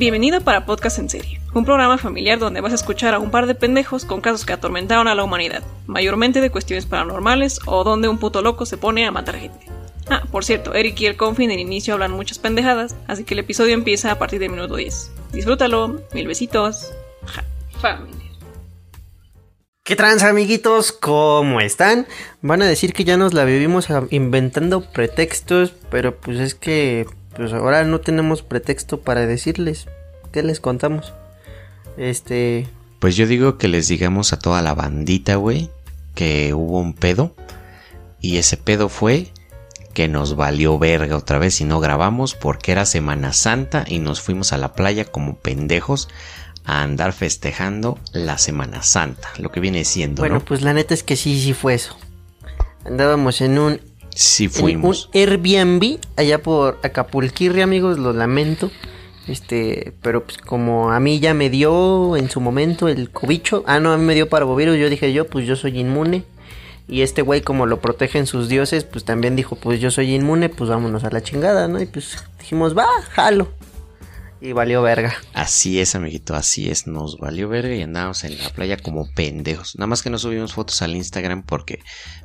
Bienvenido para Podcast en Serie, un programa familiar donde vas a escuchar a un par de pendejos con casos que atormentaron a la humanidad, mayormente de cuestiones paranormales o donde un puto loco se pone a matar gente. Ah, por cierto, Eric y el Confi en el inicio hablan muchas pendejadas, así que el episodio empieza a partir del minuto 10. Disfrútalo, mil besitos. Ja, familia. ¿Qué trans amiguitos? ¿Cómo están? Van a decir que ya nos la vivimos inventando pretextos, pero pues es que pues ahora no tenemos pretexto para decirles. ¿Qué les contamos? Este, Pues yo digo que les digamos a toda la bandita, güey, que hubo un pedo. Y ese pedo fue que nos valió verga otra vez y no grabamos porque era Semana Santa y nos fuimos a la playa como pendejos a andar festejando la Semana Santa, lo que viene siendo, bueno, ¿no? pues la neta es que sí, sí fue eso. Andábamos en un Sí en fuimos. un Airbnb allá por Acapulquirri, amigos, lo lamento. Este, pero pues como a mí ya me dio en su momento el cobicho, ah no, a mí me dio parvovirus, yo dije yo, pues yo soy inmune. Y este güey como lo protegen sus dioses, pues también dijo, pues yo soy inmune, pues vámonos a la chingada, ¿no? Y pues dijimos, va, jalo. Y valió verga. Así es, amiguito, así es. Nos valió verga y andábamos en la playa como pendejos. Nada más que no subimos fotos al Instagram porque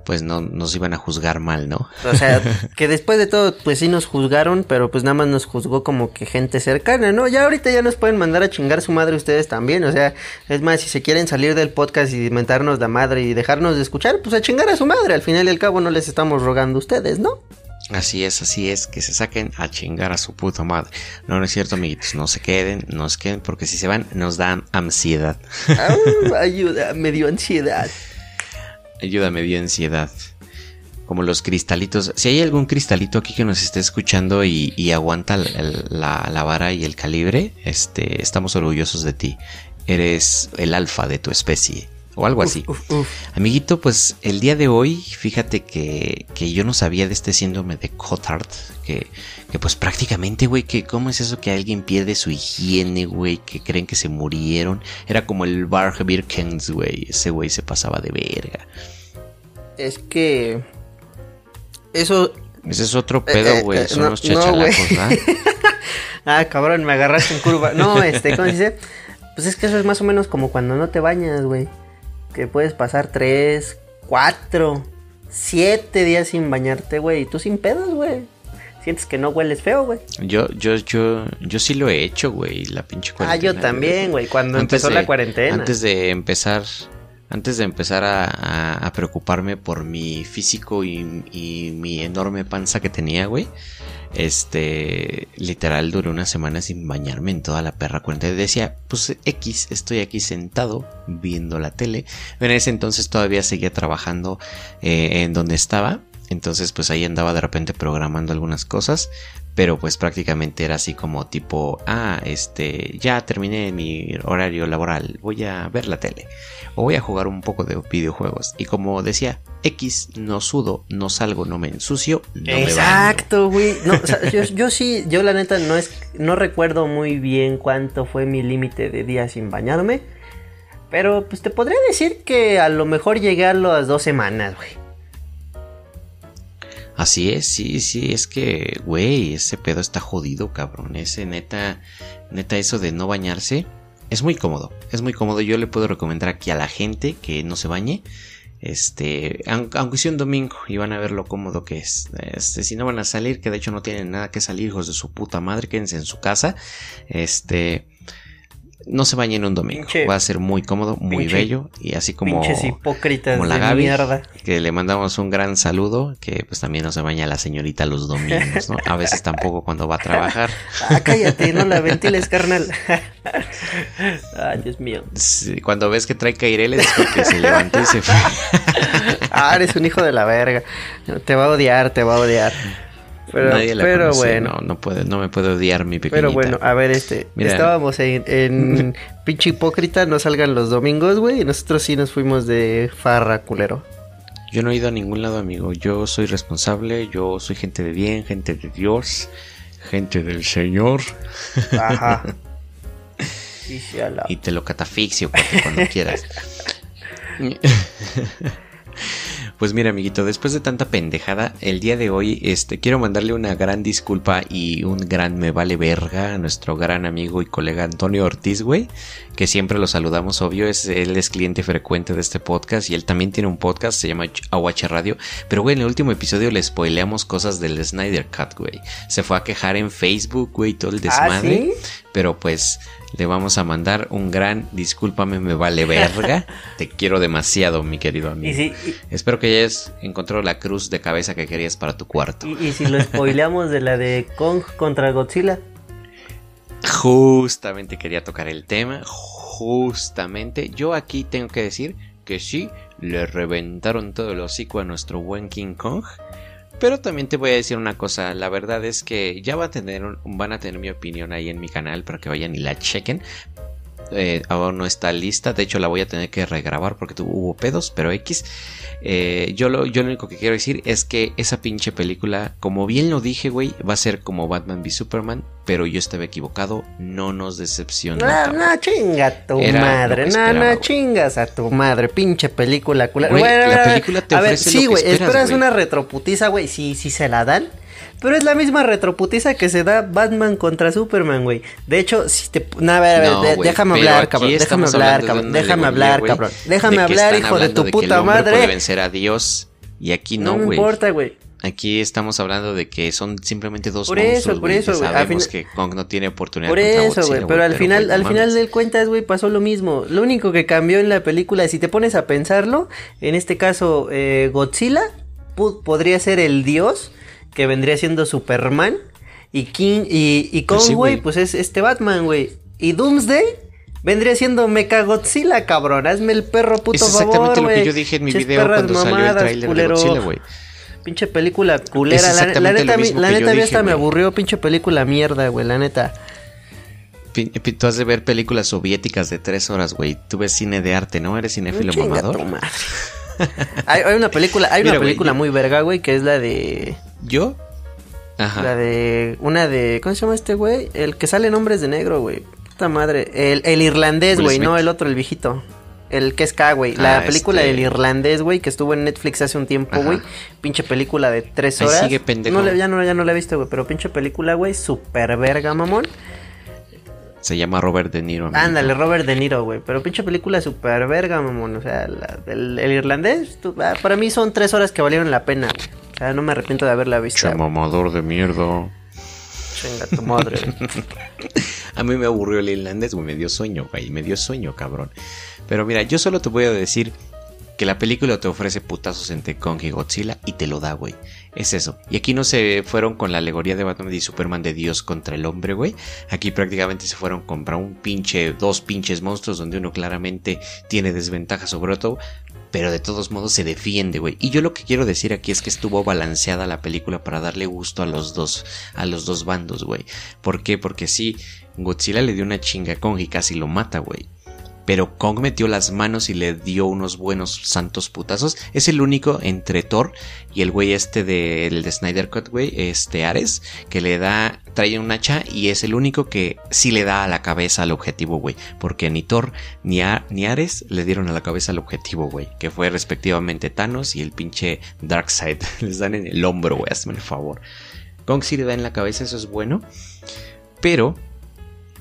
pues no nos iban a juzgar mal, ¿no? O sea, que después de todo, pues sí nos juzgaron, pero pues nada más nos juzgó como que gente cercana, ¿no? Ya ahorita ya nos pueden mandar a chingar su madre ustedes también, o sea, es más, si se quieren salir del podcast y mentarnos la madre y dejarnos de escuchar, pues a chingar a su madre, al final y al cabo no les estamos rogando a ustedes, ¿no? Así es, así es, que se saquen a chingar a su puta madre. No, no es cierto, amiguitos, no se queden, no se queden, porque si se van nos dan ansiedad. Au, ayuda, me dio ansiedad. Ayúdame, dio ansiedad. Como los cristalitos. Si hay algún cristalito aquí que nos esté escuchando y, y aguanta el- el- la, la vara y el calibre, este, estamos orgullosos de ti. Eres el alfa de tu especie. O algo así. Uf, uf. Amiguito, pues el día de hoy, fíjate que, que yo no sabía de este síndrome de Cotard, que, que pues prácticamente, güey, que cómo es eso que alguien pierde su higiene, güey, que creen que se murieron. Era como el Bar Birkens, güey, ese güey se pasaba de verga. Es que... Eso... Ese es otro Eh, pedo, eh, güey, eh, son no, los no, chachalacos, güey. ¿verdad? Ah, cabrón, me agarraste en curva. No, este, ¿cómo se dice? Pues es que eso es más o menos como cuando no te bañas, güey. Que puedes pasar tres, cuatro, siete días sin bañarte, güey. Y tú sin pedos, güey. Sientes que no hueles feo, güey. Yo, yo, yo, yo sí lo he hecho, güey, la pinche Ah, cuarentena. yo también, güey. Cuando Antes empezó de- la cuarentena. Antes de empezar, antes de empezar a, a- a preocuparme por mi físico y, y mi enorme panza que tenía, güey. Este, literal duré una semana sin bañarme en toda la perra cuenta. Decía, pues X, estoy aquí sentado viendo la tele. En ese entonces todavía seguía trabajando eh, en donde estaba. Entonces, pues ahí andaba de repente programando algunas cosas. Pero pues prácticamente era así como tipo, ah, este, ya terminé mi horario laboral, voy a ver la tele o voy a jugar un poco de videojuegos. Y como decía, X, no sudo, no salgo, no me ensucio, no. Exacto, güey. No, yo, yo sí, yo la neta no es, no recuerdo muy bien cuánto fue mi límite de días sin bañarme. Pero pues te podría decir que a lo mejor llegué a las dos semanas, güey. Así es, sí, sí, es que, güey, ese pedo está jodido, cabrón. Ese neta, neta, eso de no bañarse es muy cómodo. Es muy cómodo. Yo le puedo recomendar aquí a la gente que no se bañe. Este, aun- aunque sea un domingo y van a ver lo cómodo que es. Este, si no van a salir, que de hecho no tienen nada que salir, hijos de su puta madre, quédense en su casa. Este, no se bañen un domingo. Pinche- Va a ser muy cómodo, muy pinche- bello y así como Pinches hipócritas como la de Gaby, mierda. que le mandamos un gran saludo, que pues también no se baña la señorita los domingos, ¿no? A veces tampoco cuando va a trabajar. Ah, cállate, no la ventiles, carnal. Ay, Dios mío. Sí, Cuando ves que trae caireles es porque se levantó y se fue. Ah, eres un hijo de la verga. Te va a odiar, te va a odiar. Pero, Nadie la pero conoce, bueno. No, no puede, no me puede odiar mi pequeñita. Pero bueno, a ver, este, Mira. estábamos en, en pinche hipócrita, no salgan los domingos, güey, y nosotros sí nos fuimos de farra, culero. Yo no he ido a ningún lado, amigo. Yo soy responsable, yo soy gente de bien, gente de Dios, gente del Señor. Ajá. Y te lo catafixio cuando quieras. Pues mira, amiguito, después de tanta pendejada, el día de hoy este, quiero mandarle una gran disculpa y un gran me vale verga a nuestro gran amigo y colega Antonio Ortiz, güey, que siempre lo saludamos, obvio, es, él es cliente frecuente de este podcast y él también tiene un podcast, se llama Aguache Radio, pero güey, en el último episodio le spoileamos cosas del Snyder Cut, güey. Se fue a quejar en Facebook, güey, todo el ¿Ah, desmadre, pero pues le vamos a mandar un gran discúlpame, me vale verga. Te quiero demasiado, mi querido amigo. Y si, y- Espero que hayas encontrado la cruz de cabeza que querías para tu cuarto. y- y si lo spoileamos de la de Kong contra Godzilla. Justamente quería tocar el tema. Justamente. Yo aquí tengo que decir que sí, le reventaron todo el hocico a nuestro buen King Kong. Pero también te voy a decir una cosa, la verdad es que ya va a tener van a tener mi opinión ahí en mi canal para que vayan y la chequen. Eh, aún no está lista, de hecho la voy a tener que regrabar porque tuvo, hubo pedos, pero X. Eh, yo, lo, yo lo único que quiero decir es que esa pinche película, como bien lo dije, güey, va a ser como Batman v Superman, pero yo estaba equivocado, no nos decepcionó. No, no, chinga tu Era lo madre. No, no, chingas a tu madre. Pinche película. Güey, Bueno, la a ver, película te a ver, ofrece sí, lo que güey. esperas, Esperas una retroputiza, güey. Sí, sí se la dan. Pero es la misma retroputiza que se da Batman contra Superman, güey. De hecho, si te. No, a ver, a ver, No, de- güey, déjame hablar, cabrón. Déjame hablar, cabrón. Déjame hablar, cabrón. Déjame hablar, hijo de tu que el puta hombre puede madre. vencer a Dios y aquí No, no, güey. importa, güey. Aquí estamos hablando de que son simplemente dos Por eso, por eso, que Sabemos que Kong no tiene oportunidad Por contra eso, güey, pero al final, no al final mames. de cuentas, güey, pasó lo mismo. Lo único que cambió en la película, si te pones a pensarlo, en este caso, eh, Godzilla podría ser el dios que vendría siendo Superman y King y, y Pues sí, güey. pues es este Batman, güey. Y Doomsday vendría siendo Mecha Godzilla, cabrón. Hazme el perro puto Es exactamente favor, lo que yo dije en mi video cuando salió el tráiler de. Godzilla, güey. Pinche película culera. La, la neta, lo a mí- mismo la neta, dije, hasta me aburrió. Pinche película mierda, güey, la neta. Tú has de ver películas soviéticas de tres horas, güey. Tú ves cine de arte, ¿no? Eres cinéfilo Chinga mamador. hay, hay una película, hay Mira, una película muy verga, güey, que es la de. ¿Yo? Ajá. La de. Una de. ¿Cómo se llama este güey? El que sale en Hombres de Negro, güey. Puta madre. El, el irlandés, güey, no el otro, el viejito. El que es K, güey. La Ah, película este- del irlandés, güey, que estuvo en Netflix hace un tiempo, güey. Pinche película de tres Ahí horas. sigue, pendejo. No, ya, no, ya no la he visto, güey. Pero pinche película, güey, super verga, mamón. Se llama Robert De Niro. amigo. Ándale, Robert De Niro, güey. Pero pinche película super verga, mamón. O sea, la- el, el irlandés, tú- ah, para mí son tres horas que valieron la pena, güey. O sea, no me arrepiento de haberla visto. Mamador de mierda. Chinga tu madre. A mí me aburrió el irlandés, güey. Me dio sueño, güey. Me dio sueño, cabrón. Pero mira, yo solo te voy a decir que la película te ofrece putazos entre Kong y Godzilla y te lo da, güey. Es eso. Y aquí no se fueron con la alegoría de Batman y Superman de Dios contra el hombre, güey. Aquí prácticamente se fueron contra un pinche, dos pinches monstruos donde uno claramente tiene desventaja sobre otro. Pero de todos modos se defiende, güey. Y yo lo que quiero decir aquí es que estuvo balanceada la película para darle gusto a los dos, a los dos bandos, güey. ¿Por qué? Porque sí, Godzilla le dio una chinga Kong y casi lo mata, güey. Pero Kong metió las manos y le dio unos buenos santos putazos. Es el único entre Thor y el güey este del de Snyder Cut, güey, este Ares, que le da, trae un hacha y es el único que sí le da a la cabeza al objetivo, güey. Porque ni Thor ni, ni Ares le dieron a la cabeza al objetivo, güey. Que fue respectivamente Thanos y el pinche Darkseid. Les dan en el hombro, güey, hazme el favor. Kong sí le da en la cabeza, eso es bueno. Pero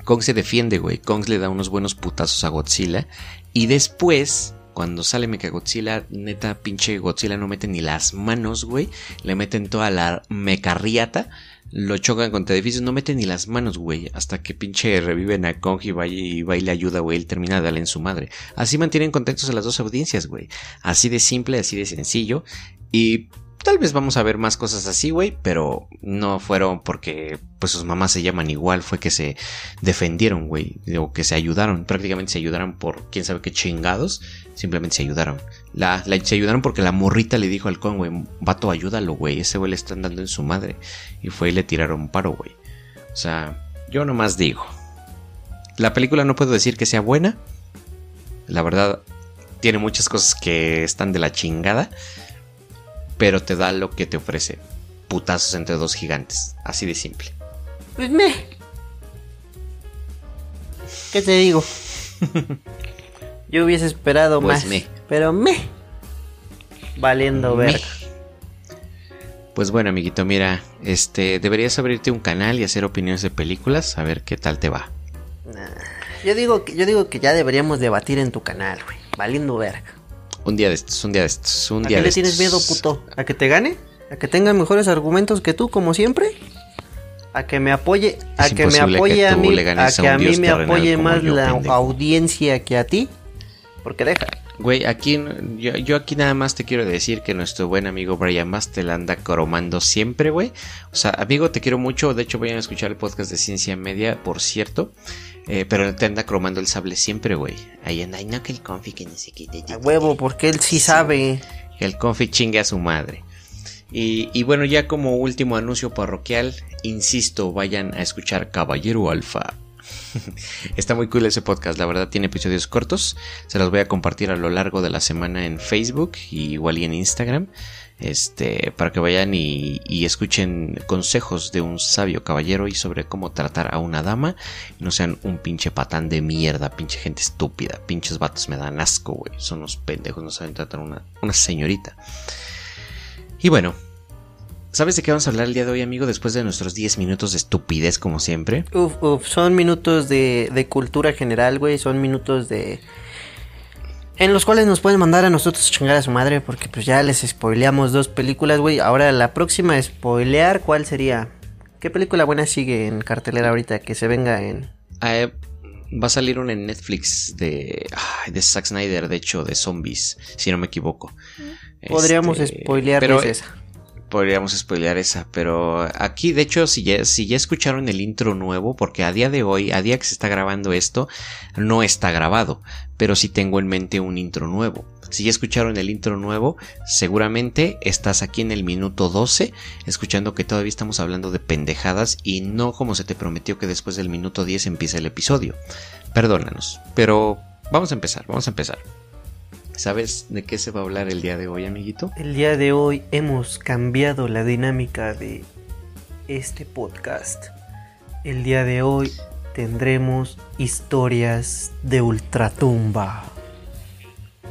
Kong se defiende, güey. Kong le da unos buenos putazos a Godzilla. Y después, cuando sale Mechagodzilla, neta, pinche Godzilla no mete ni las manos, güey. Le meten toda la mecarriata. Lo chocan contra edificios, no meten ni las manos, güey. Hasta que pinche reviven a Kong y va y, va y le ayuda, güey. Él termina de darle en su madre. Así mantienen contentos a las dos audiencias, güey. Así de simple, así de sencillo. Y Tal vez vamos a ver más cosas así, güey, pero no fueron porque pues sus mamás se llaman igual, fue que se defendieron, güey, o que se ayudaron, prácticamente se ayudaron por quién sabe qué chingados, simplemente se ayudaron. La, se ayudaron porque la morrita le dijo al con, güey, vato, ayúdalo, güey, ese güey le están dando en su madre. Y fue y le tiraron paro, güey. O sea, yo nomás digo. La película no puedo decir que sea buena. La verdad, tiene muchas cosas que están de la chingada pero te da lo que te ofrece. Putazos entre dos gigantes. Así de simple. Pues me. ¿Qué te digo? Yo hubiese esperado Pues más. me. Pero me. Valiendo Me. verga. Pues bueno, amiguito, mira, este, deberías abrirte un canal y hacer opiniones de películas, a ver qué tal te va. Yo digo, que, yo digo que ya deberíamos debatir en tu canal, güey. Valiendo verga. Un día de estos, un día de estos, un ¿A día qué de le tienes estos. miedo, puto? ¿A que te gane? ¿A que tenga mejores argumentos que tú, como siempre? ¿A que me apoye? ¿A Es que me apoye que a mí? ¿A a que a mí me apoye más yo, la pendejo? audiencia que a ti? Porque deja. Güey, aquí yo, yo aquí nada más te quiero decir que nuestro buen amigo Brian Más te la anda cromando siempre, güey. O sea, amigo, te quiero mucho. De hecho, vayan a escuchar el podcast de Ciencia Media, por cierto. Eh, pero te anda cromando el sable siempre, güey. Ahí anda, ay, no que el confi que ni se quite. A huevo, porque él sí sabe. El confi chingue a su madre. Y, y bueno, ya como último anuncio parroquial, insisto, vayan a escuchar Caballero Alfa. Está muy cool ese podcast, la verdad tiene episodios cortos. Se los voy a compartir a lo largo de la semana en Facebook y igual y en Instagram. Este, para que vayan y, escuchen consejos de un sabio caballero y sobre cómo tratar a una dama. No sean un pinche patán de mierda, pinche gente estúpida. Pinches vatos me dan asco, güey. Son unos pendejos, no saben tratar a una, una señorita. Y bueno, ¿sabes de qué vamos a hablar el día de hoy, amigo? Después de nuestros 10 minutos de estupidez, como siempre. Uf, uf, son minutos de, de cultura general, güey. Son minutos de... En los cuales nos pueden mandar a nosotros a chingar a su madre. Porque pues ya les spoileamos dos películas, güey. Ahora la próxima spoilear, ¿cuál sería? ¿Qué película buena sigue en cartelera ahorita que se venga en... Ah, eh, va a salir una en Netflix de, de Zack Snyder, de hecho, de zombies, si no me equivoco. Podríamos Este, pero, esa. Podríamos spoilear esa, pero aquí, de hecho, si ya, si ya escucharon el intro nuevo, porque a día de hoy, a día que se está grabando esto, no está grabado, pero sí tengo en mente un intro nuevo. Si ya escucharon el intro nuevo, seguramente estás aquí en el minuto 12, escuchando que todavía estamos hablando de pendejadas y no como se te prometió que después del minuto 10 empiece el episodio. Perdónanos, pero vamos a empezar, vamos a empezar. ¿Sabes de qué se va a hablar el día de hoy, amiguito? El día de hoy hemos cambiado la dinámica de este podcast. El día de hoy tendremos historias de ultratumba.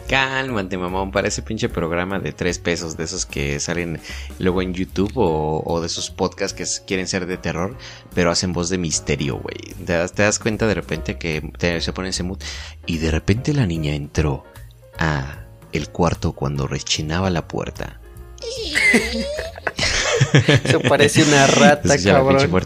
Cálmate, mamón, para ese pinche programa de tres pesos, de esos que salen luego en YouTube o, o de esos podcasts que quieren ser de terror, pero hacen voz de misterio, güey. Te, das- te das cuenta de repente que te- se pone ese mood y de repente la niña entró a el cuarto cuando rechinaba la puerta. Eso parece una rata, cabrón.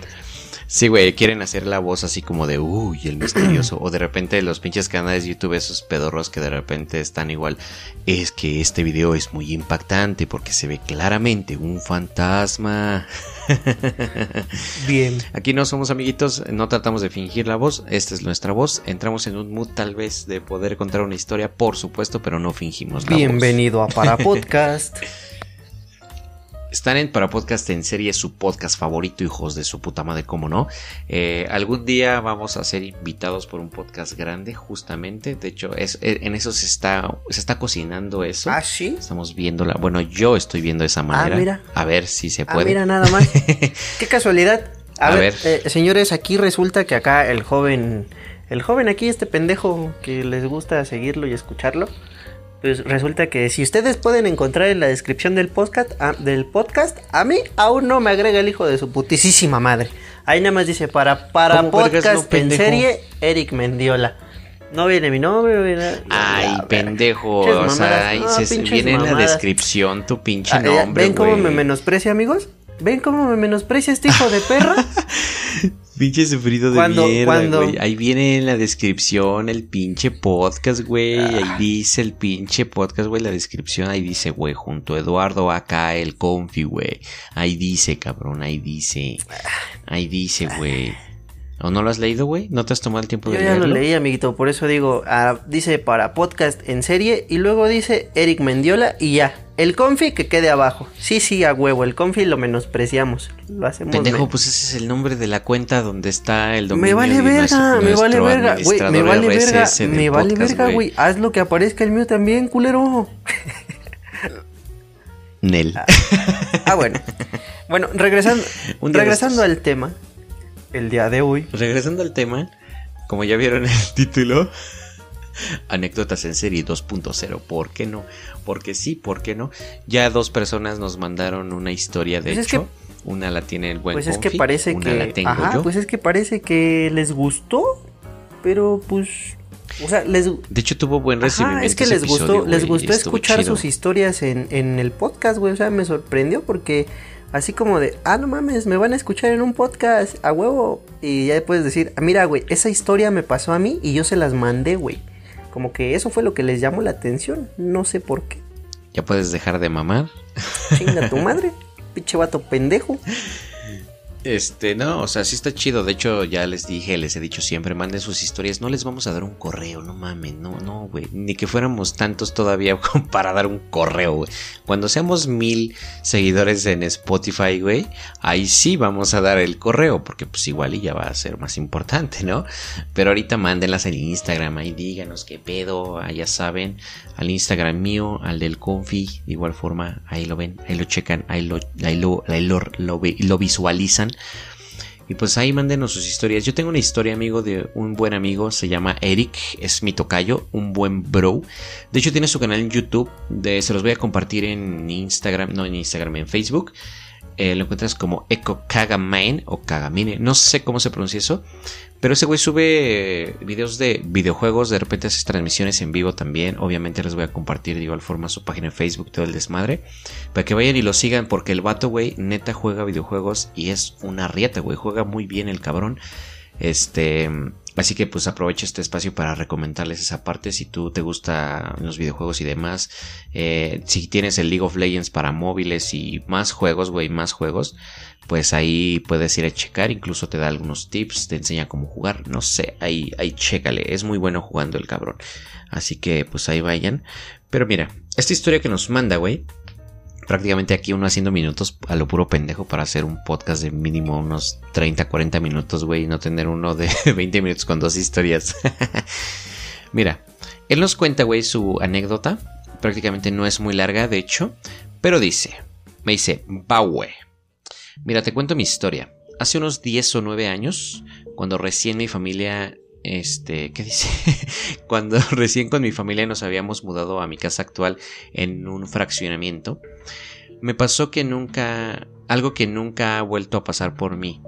Sí, güey, quieren hacer la voz así como de uy, el misterioso. o de repente los pinches canales de YouTube, esos pedorros que de repente están igual. Es que este video es muy impactante porque se ve claramente un fantasma. Bien. Aquí no somos amiguitos, no tratamos de fingir la voz, esta es nuestra voz. Entramos en un mood tal vez de poder contar una historia, por supuesto, pero no fingimos la voz. Bienvenido a Para Podcast. Están en Para Podcast en serie, su podcast favorito, hijos de su puta madre, cómo no. Eh, algún día vamos a ser invitados por un podcast grande, justamente. De hecho, es, eh, en eso se está, se está cocinando eso. ¿Ah, sí? Estamos viéndola. Bueno, yo estoy viendo esa manera. mira. A ver si se Ah, puede. mira nada más. Qué casualidad. A, A ver, ver. eh, señores, aquí resulta que acá el joven, el joven aquí, este pendejo que les gusta seguirlo y escucharlo, pues resulta que si ustedes pueden encontrar en la descripción del podcast, a, del podcast, a mí aún no me agrega el hijo de su putisísima madre. Ahí nada más dice para para ¿Cómo vergas podcast no, en serie Eric Mendiola. No viene mi nombre, no viene- Ay, Ya, pendejo. O sea, No, se- viene en la descripción tu pinche Ah, ya, nombre. ¿Ven cómo me menosprecia, amigos? ¿Ven cómo me menosprecia este hijo de perra? Pinche sufrido de Cuando- mierda, cuando- güey. Ahí viene en la descripción el pinche podcast, güey. Ahí Ah. dice el pinche podcast, güey. La descripción ahí dice, güey, junto a Eduardo acá el confi, güey. Ahí dice, cabrón, ahí dice. Ahí dice, güey. ¿O no lo has leído, güey? ¿No te has tomado el tiempo Yo de ya lo leí, amiguito, por eso digo, ah, dice para podcast en serie y luego dice Eric Mendiola y ya. El confi que quede abajo. Sí, sí, a huevo, el confi lo menospreciamos. Lo hacemos. Pendejo, pues ese es el nombre de la cuenta donde está el dominio me vale verga, me vale verga, güey, me vale verga, me vale verga, güey. Haz lo que aparezca el mío también, culero. Nel. Ah, bueno. Bueno, regresando, regresando al tema, el día de hoy. Regresando al tema, como ya vieron el título, Anécdotas en serie 2.0. ¿Por qué no? Porque sí, ¿por qué no? Ya dos personas nos mandaron una historia de Pues es hecho. Una la tiene el buen Pues es que parece una que. la tengo Ajá, yo. pues es que parece que les gustó. Pero pues. O sea, les. De hecho tuvo buen recibimiento. Ajá, es que les gustó, les gustó escuchar chido. sus historias en, en el podcast, güey. O sea, me sorprendió porque así como de, ah, no mames, me van a escuchar en un podcast, a huevo. Y ya puedes decir, ah, mira, güey, esa historia me pasó a mí y yo se las mandé, güey. Como que eso fue lo que les llamó la atención. No sé por qué. Ya puedes dejar de mamar. Chinga tu madre, pinche vato pendejo. Este, no, o sea, sí está chido. De hecho, ya les dije, les he dicho siempre, manden sus historias. No les vamos a dar un correo, no mames, no, no, güey. Ni que fuéramos tantos todavía para dar un correo, güey. Cuando seamos mil seguidores en Spotify, güey, ahí sí vamos a dar el correo, porque pues igual y ya va a ser más importante, ¿no? Pero ahorita mándenlas en Instagram, ahí díganos qué pedo, ah, ya saben, al Instagram mío, al del Confi, de igual forma, ahí lo ven, ahí lo checan, ahí lo, ahí lo, lo visualizan. Y pues ahí mándenos sus historias. Yo tengo una historia, amigo, de un buen amigo, se llama Eric, es mi tocayo, un buen bro. De hecho, tiene su canal en YouTube, de, se los voy a compartir en Instagram, no en Instagram, en Facebook. Eh, lo encuentras como Eco Kagamain o Kagamine, no sé cómo se pronuncia eso. Pero ese güey sube videos de videojuegos, de repente hace transmisiones en vivo también. Obviamente les voy a compartir de igual forma su página en Facebook, todo el desmadre. Para que vayan y lo sigan, porque el vato, güey, neta juega videojuegos y es una rieta, güey. Juega muy bien el cabrón. Este. Así que pues aprovecha este espacio para recomendarles esa parte si tú te gusta los videojuegos y demás. Eh, si tienes el League of Legends para móviles y más juegos, güey, más juegos, pues ahí puedes ir a checar. Incluso te da algunos tips, te enseña cómo jugar. No sé, ahí, ahí chécale. Es muy bueno jugando el cabrón. Así que pues ahí vayan. Pero mira, esta historia que nos manda, güey, prácticamente aquí uno haciendo minutos a lo puro pendejo para hacer un podcast de mínimo unos 30, 40 minutos, güey, y no tener uno de 20 minutos con dos historias. Mira, él nos cuenta, güey, su anécdota. Prácticamente no es muy larga, de hecho, pero dice, me dice, güey. Mira, te cuento mi historia. Hace unos 10 o 9 años, cuando recién mi familia este, ¿qué dice? Cuando recién con mi familia nos habíamos mudado a mi casa actual en un fraccionamiento, me pasó que nunca, algo que nunca ha vuelto a pasar por mí.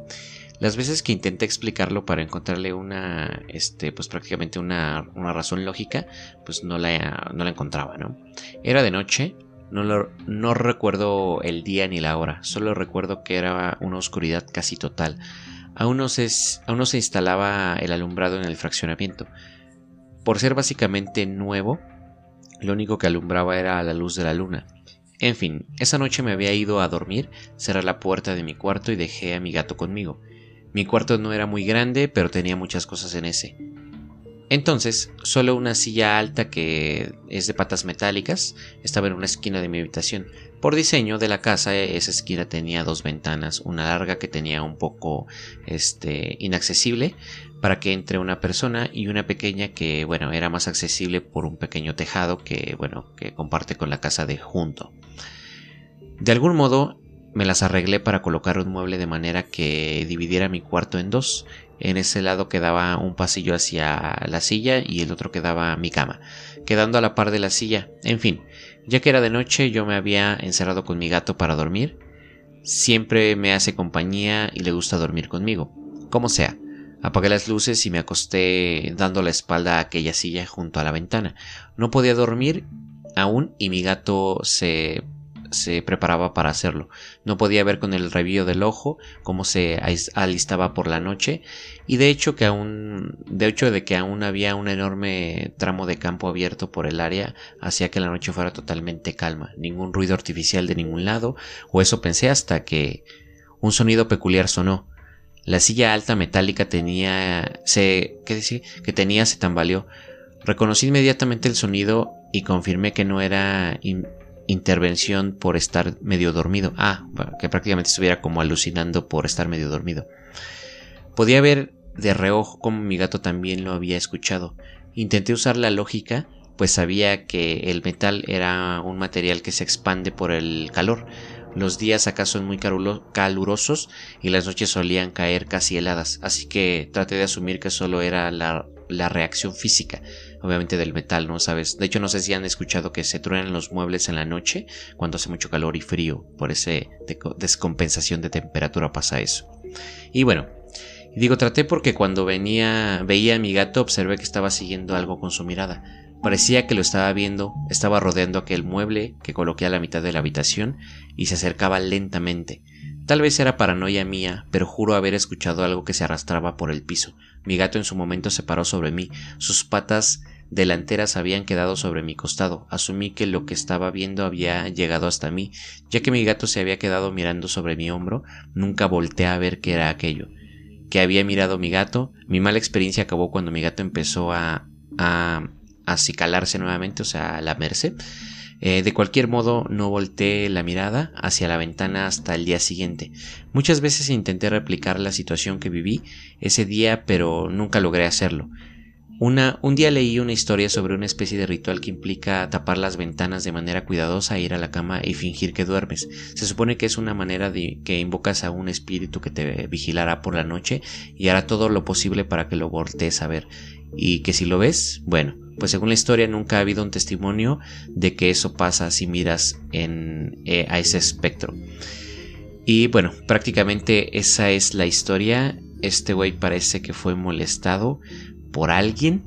Las veces que intenté explicarlo para encontrarle una, este, pues prácticamente una, una razón lógica, pues no la, no la encontraba, ¿no? Era de noche, no, lo- no recuerdo el día ni la hora, solo recuerdo que era una oscuridad casi total. Aún no, se, no se instalaba el alumbrado en el fraccionamiento. Por ser básicamente nuevo, lo único que alumbraba era la luz de la luna. En fin, esa noche me había ido a dormir, cerré la puerta de mi cuarto y dejé a mi gato conmigo. Mi cuarto no era muy grande, pero tenía muchas cosas en ese. Entonces, solo una silla alta que es de patas metálicas estaba en una esquina de mi habitación. Por diseño de la casa, esa esquina tenía dos ventanas, una larga que tenía un poco este inaccesible para que entre una persona y una pequeña que bueno, era más accesible por un pequeño tejado que bueno, que comparte con la casa de junto. De algún modo me las arreglé para colocar un mueble de manera que dividiera mi cuarto en dos. En ese lado quedaba un pasillo hacia la silla y el otro quedaba mi cama, quedando a la par de la silla. En fin, ya que era de noche yo me había encerrado con mi gato para dormir. Siempre me hace compañía y le gusta dormir conmigo. Como sea, apagué las luces y me acosté dando la espalda a aquella silla junto a la ventana. No podía dormir aún y mi gato se se preparaba para hacerlo. No podía ver con el revío del ojo cómo se alistaba por la noche y de hecho que aún de hecho de que aún había un enorme tramo de campo abierto por el área hacía que la noche fuera totalmente calma, ningún ruido artificial de ningún lado, o eso pensé hasta que un sonido peculiar sonó. La silla alta metálica tenía se ¿qué decir? que tenía se tambaleó. Reconocí inmediatamente el sonido y confirmé que no era intervención por estar medio dormido. Ah, que prácticamente estuviera como alucinando por estar medio dormido. Podía ver de reojo como mi gato también lo había escuchado. Intenté usar la lógica, pues sabía que el metal era un material que se expande por el calor. Los días acá son muy calurosos y las noches solían caer casi heladas, así que traté de asumir que solo era la la reacción física, obviamente del metal, ¿no? ¿Sabes? De hecho, no sé si han escuchado que se truenan los muebles en la noche cuando hace mucho calor y frío, por esa descompensación de temperatura pasa eso. Y bueno, digo, traté porque cuando venía, veía a mi gato observé que estaba siguiendo algo con su mirada. Parecía que lo estaba viendo, estaba rodeando aquel mueble que coloqué a la mitad de la habitación y se acercaba lentamente. Tal vez era paranoia mía, pero juro haber escuchado algo que se arrastraba por el piso. Mi gato en su momento se paró sobre mí, sus patas delanteras habían quedado sobre mi costado. Asumí que lo que estaba viendo había llegado hasta mí, ya que mi gato se había quedado mirando sobre mi hombro, nunca volteé a ver qué era aquello. Que había mirado mi gato, mi mala experiencia acabó cuando mi gato empezó a, a acicalarse nuevamente, o sea, a lamerse. Eh, de cualquier modo, no volteé la mirada hacia la ventana hasta el día siguiente. Muchas veces intenté replicar la situación que viví ese día, pero nunca logré hacerlo. Una, un día leí una historia sobre una especie de ritual que implica tapar las ventanas de manera cuidadosa, ir a la cama y fingir que duermes. Se supone que es una manera de que invocas a un espíritu que te vigilará por la noche y hará todo lo posible para que lo voltees a ver. Y que si lo ves, bueno, pues según la historia nunca ha habido un testimonio de que eso pasa si miras en, eh, a ese espectro. Y bueno, prácticamente esa es la historia. Este güey parece que fue molestado por alguien.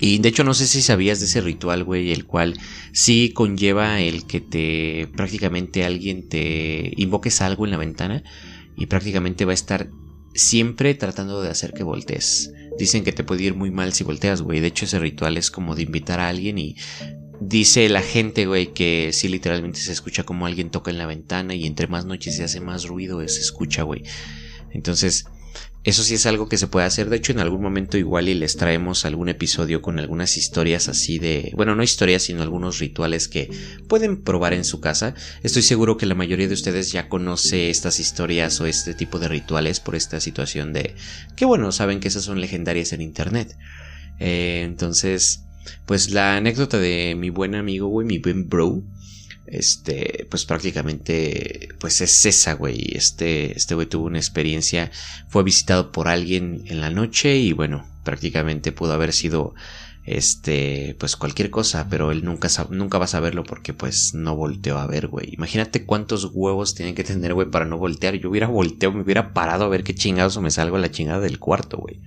Y de hecho no sé si sabías de ese ritual, güey, el cual sí conlleva el que te prácticamente alguien te invoques algo en la ventana y prácticamente va a estar siempre tratando de hacer que voltees. Dicen que te puede ir muy mal si volteas, güey. De hecho ese ritual es como de invitar a alguien y dice la gente, güey, que sí literalmente se escucha como alguien toca en la ventana y entre más noches se hace más ruido se escucha, güey. Entonces, eso sí es algo que se puede hacer. De hecho, en algún momento igual y les traemos algún episodio con algunas historias así de... Bueno, no historias, sino algunos rituales que pueden probar en su casa. Estoy seguro que la mayoría de ustedes ya conoce estas historias o este tipo de rituales por esta situación de... Que bueno, saben que esas son legendarias en Internet. Eh, entonces, pues la anécdota de mi buen amigo, güey, mi buen bro, este, pues prácticamente, pues es esa, güey. Este, este güey tuvo una experiencia, fue visitado por alguien en la noche y bueno, prácticamente pudo haber sido, este, pues cualquier cosa, pero él nunca, nunca va a saberlo porque pues no volteó a ver, güey. Imagínate cuántos huevos tienen que tener, güey, para no voltear. Yo hubiera volteado, me hubiera parado a ver qué chingados me salgo a la chingada del cuarto, güey.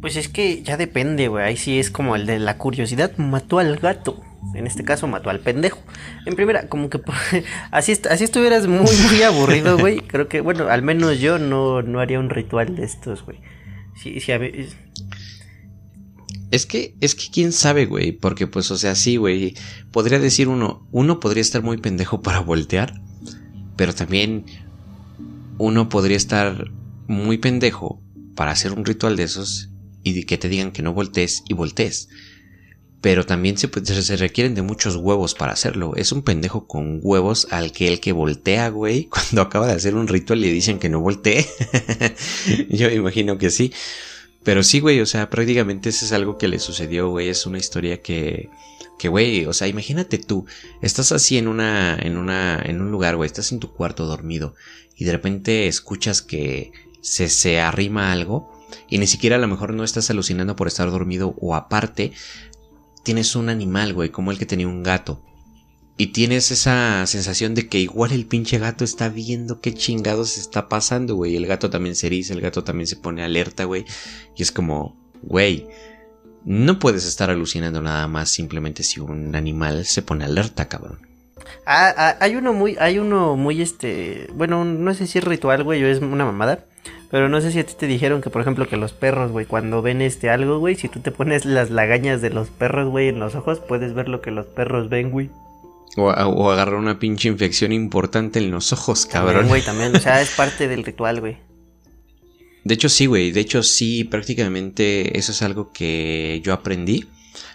Pues es que ya depende, güey. Ahí sí es como el de la curiosidad mató al gato. En este caso mató al pendejo. En primera, como que así, así estuvieras muy, muy aburrido, güey. Creo que, bueno, al menos yo no, no haría un ritual de estos, güey. Sí, sí, a. Es que, es que quién sabe, güey. Porque, pues, o sea, sí, güey. Podría decir uno, uno podría estar muy pendejo para voltear. Pero también uno podría estar muy pendejo para hacer un ritual de esos y que te digan que no voltees y voltees. Pero también se, se, requieren de muchos huevos para hacerlo. Es un pendejo con huevos al que el que voltea, güey, cuando acaba de hacer un ritual le dicen que no voltee. Yo imagino que sí. Pero sí, güey, o sea, prácticamente eso es algo que le sucedió, güey. Es una historia que, que, güey, o sea, imagínate tú, estás así en una, en una, en un lugar, güey, estás en tu cuarto dormido y de repente escuchas que se, se arrima algo y ni siquiera a lo mejor no estás alucinando por estar dormido o aparte tienes un animal, güey, como el que tenía un gato. Y tienes esa sensación de que igual el pinche gato está viendo qué chingados está pasando, güey. El gato también se eriza, el gato también se pone alerta, güey. Y es como, güey, no puedes estar alucinando nada más simplemente si un animal se pone alerta, cabrón. Ah, ah hay uno muy, hay uno muy este, bueno, no sé si es ritual, güey, o es una mamada. Pero no sé si a ti te dijeron que, por ejemplo, que los perros, güey, cuando ven este algo, güey, si tú te pones las lagañas de los perros, güey, en los ojos, puedes ver lo que los perros ven, güey. O, agarrar una pinche infección importante en los ojos, cabrón. También, güey, también. O sea, es parte del ritual, güey. De hecho, sí, güey. De hecho, sí, prácticamente eso es algo que yo aprendí.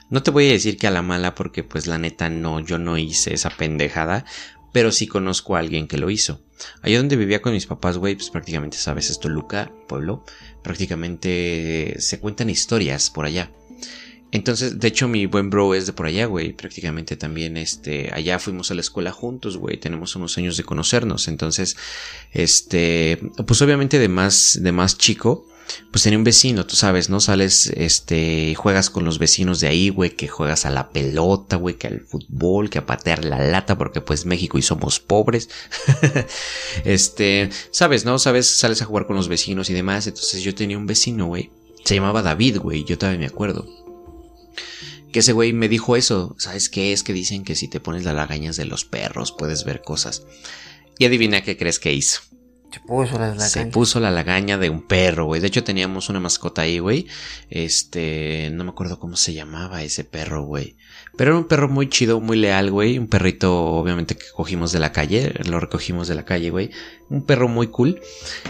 No te voy a decir que a la mala, porque pues la neta no, yo no hice esa pendejada pero sí conozco a alguien que lo hizo. Allá donde vivía con mis papás, güey, pues prácticamente sabes, esto Luca, pueblo, prácticamente se cuentan historias por allá. Entonces, de hecho, mi buen bro es de por allá, güey. Prácticamente también, este, allá fuimos a la escuela juntos, güey. Tenemos unos años de conocernos. Entonces, este, pues obviamente de más, de más chico, pues tenía un vecino, tú sabes, ¿no? Sales, este, juegas con los vecinos de ahí, güey, que juegas a la pelota, güey, que al fútbol, que a patear la lata, porque pues México y somos pobres. este, sabes, ¿no? Sabes, sales a jugar con los vecinos y demás. Entonces yo tenía un vecino, güey. Se llamaba David, güey, yo todavía me acuerdo. Que ese güey me dijo eso. ¿Sabes qué? Es que dicen que si te pones las lagañas de los perros puedes ver cosas. Y adivina qué crees que hizo. Se puso la lagaña. De un perro, güey. De hecho, teníamos una mascota ahí, güey. Este, no me acuerdo cómo se llamaba ese perro, güey. Pero era un perro muy chido, muy leal, güey. Un perrito, obviamente, que cogimos de la calle. Lo recogimos de la calle, güey. Un perro muy cool.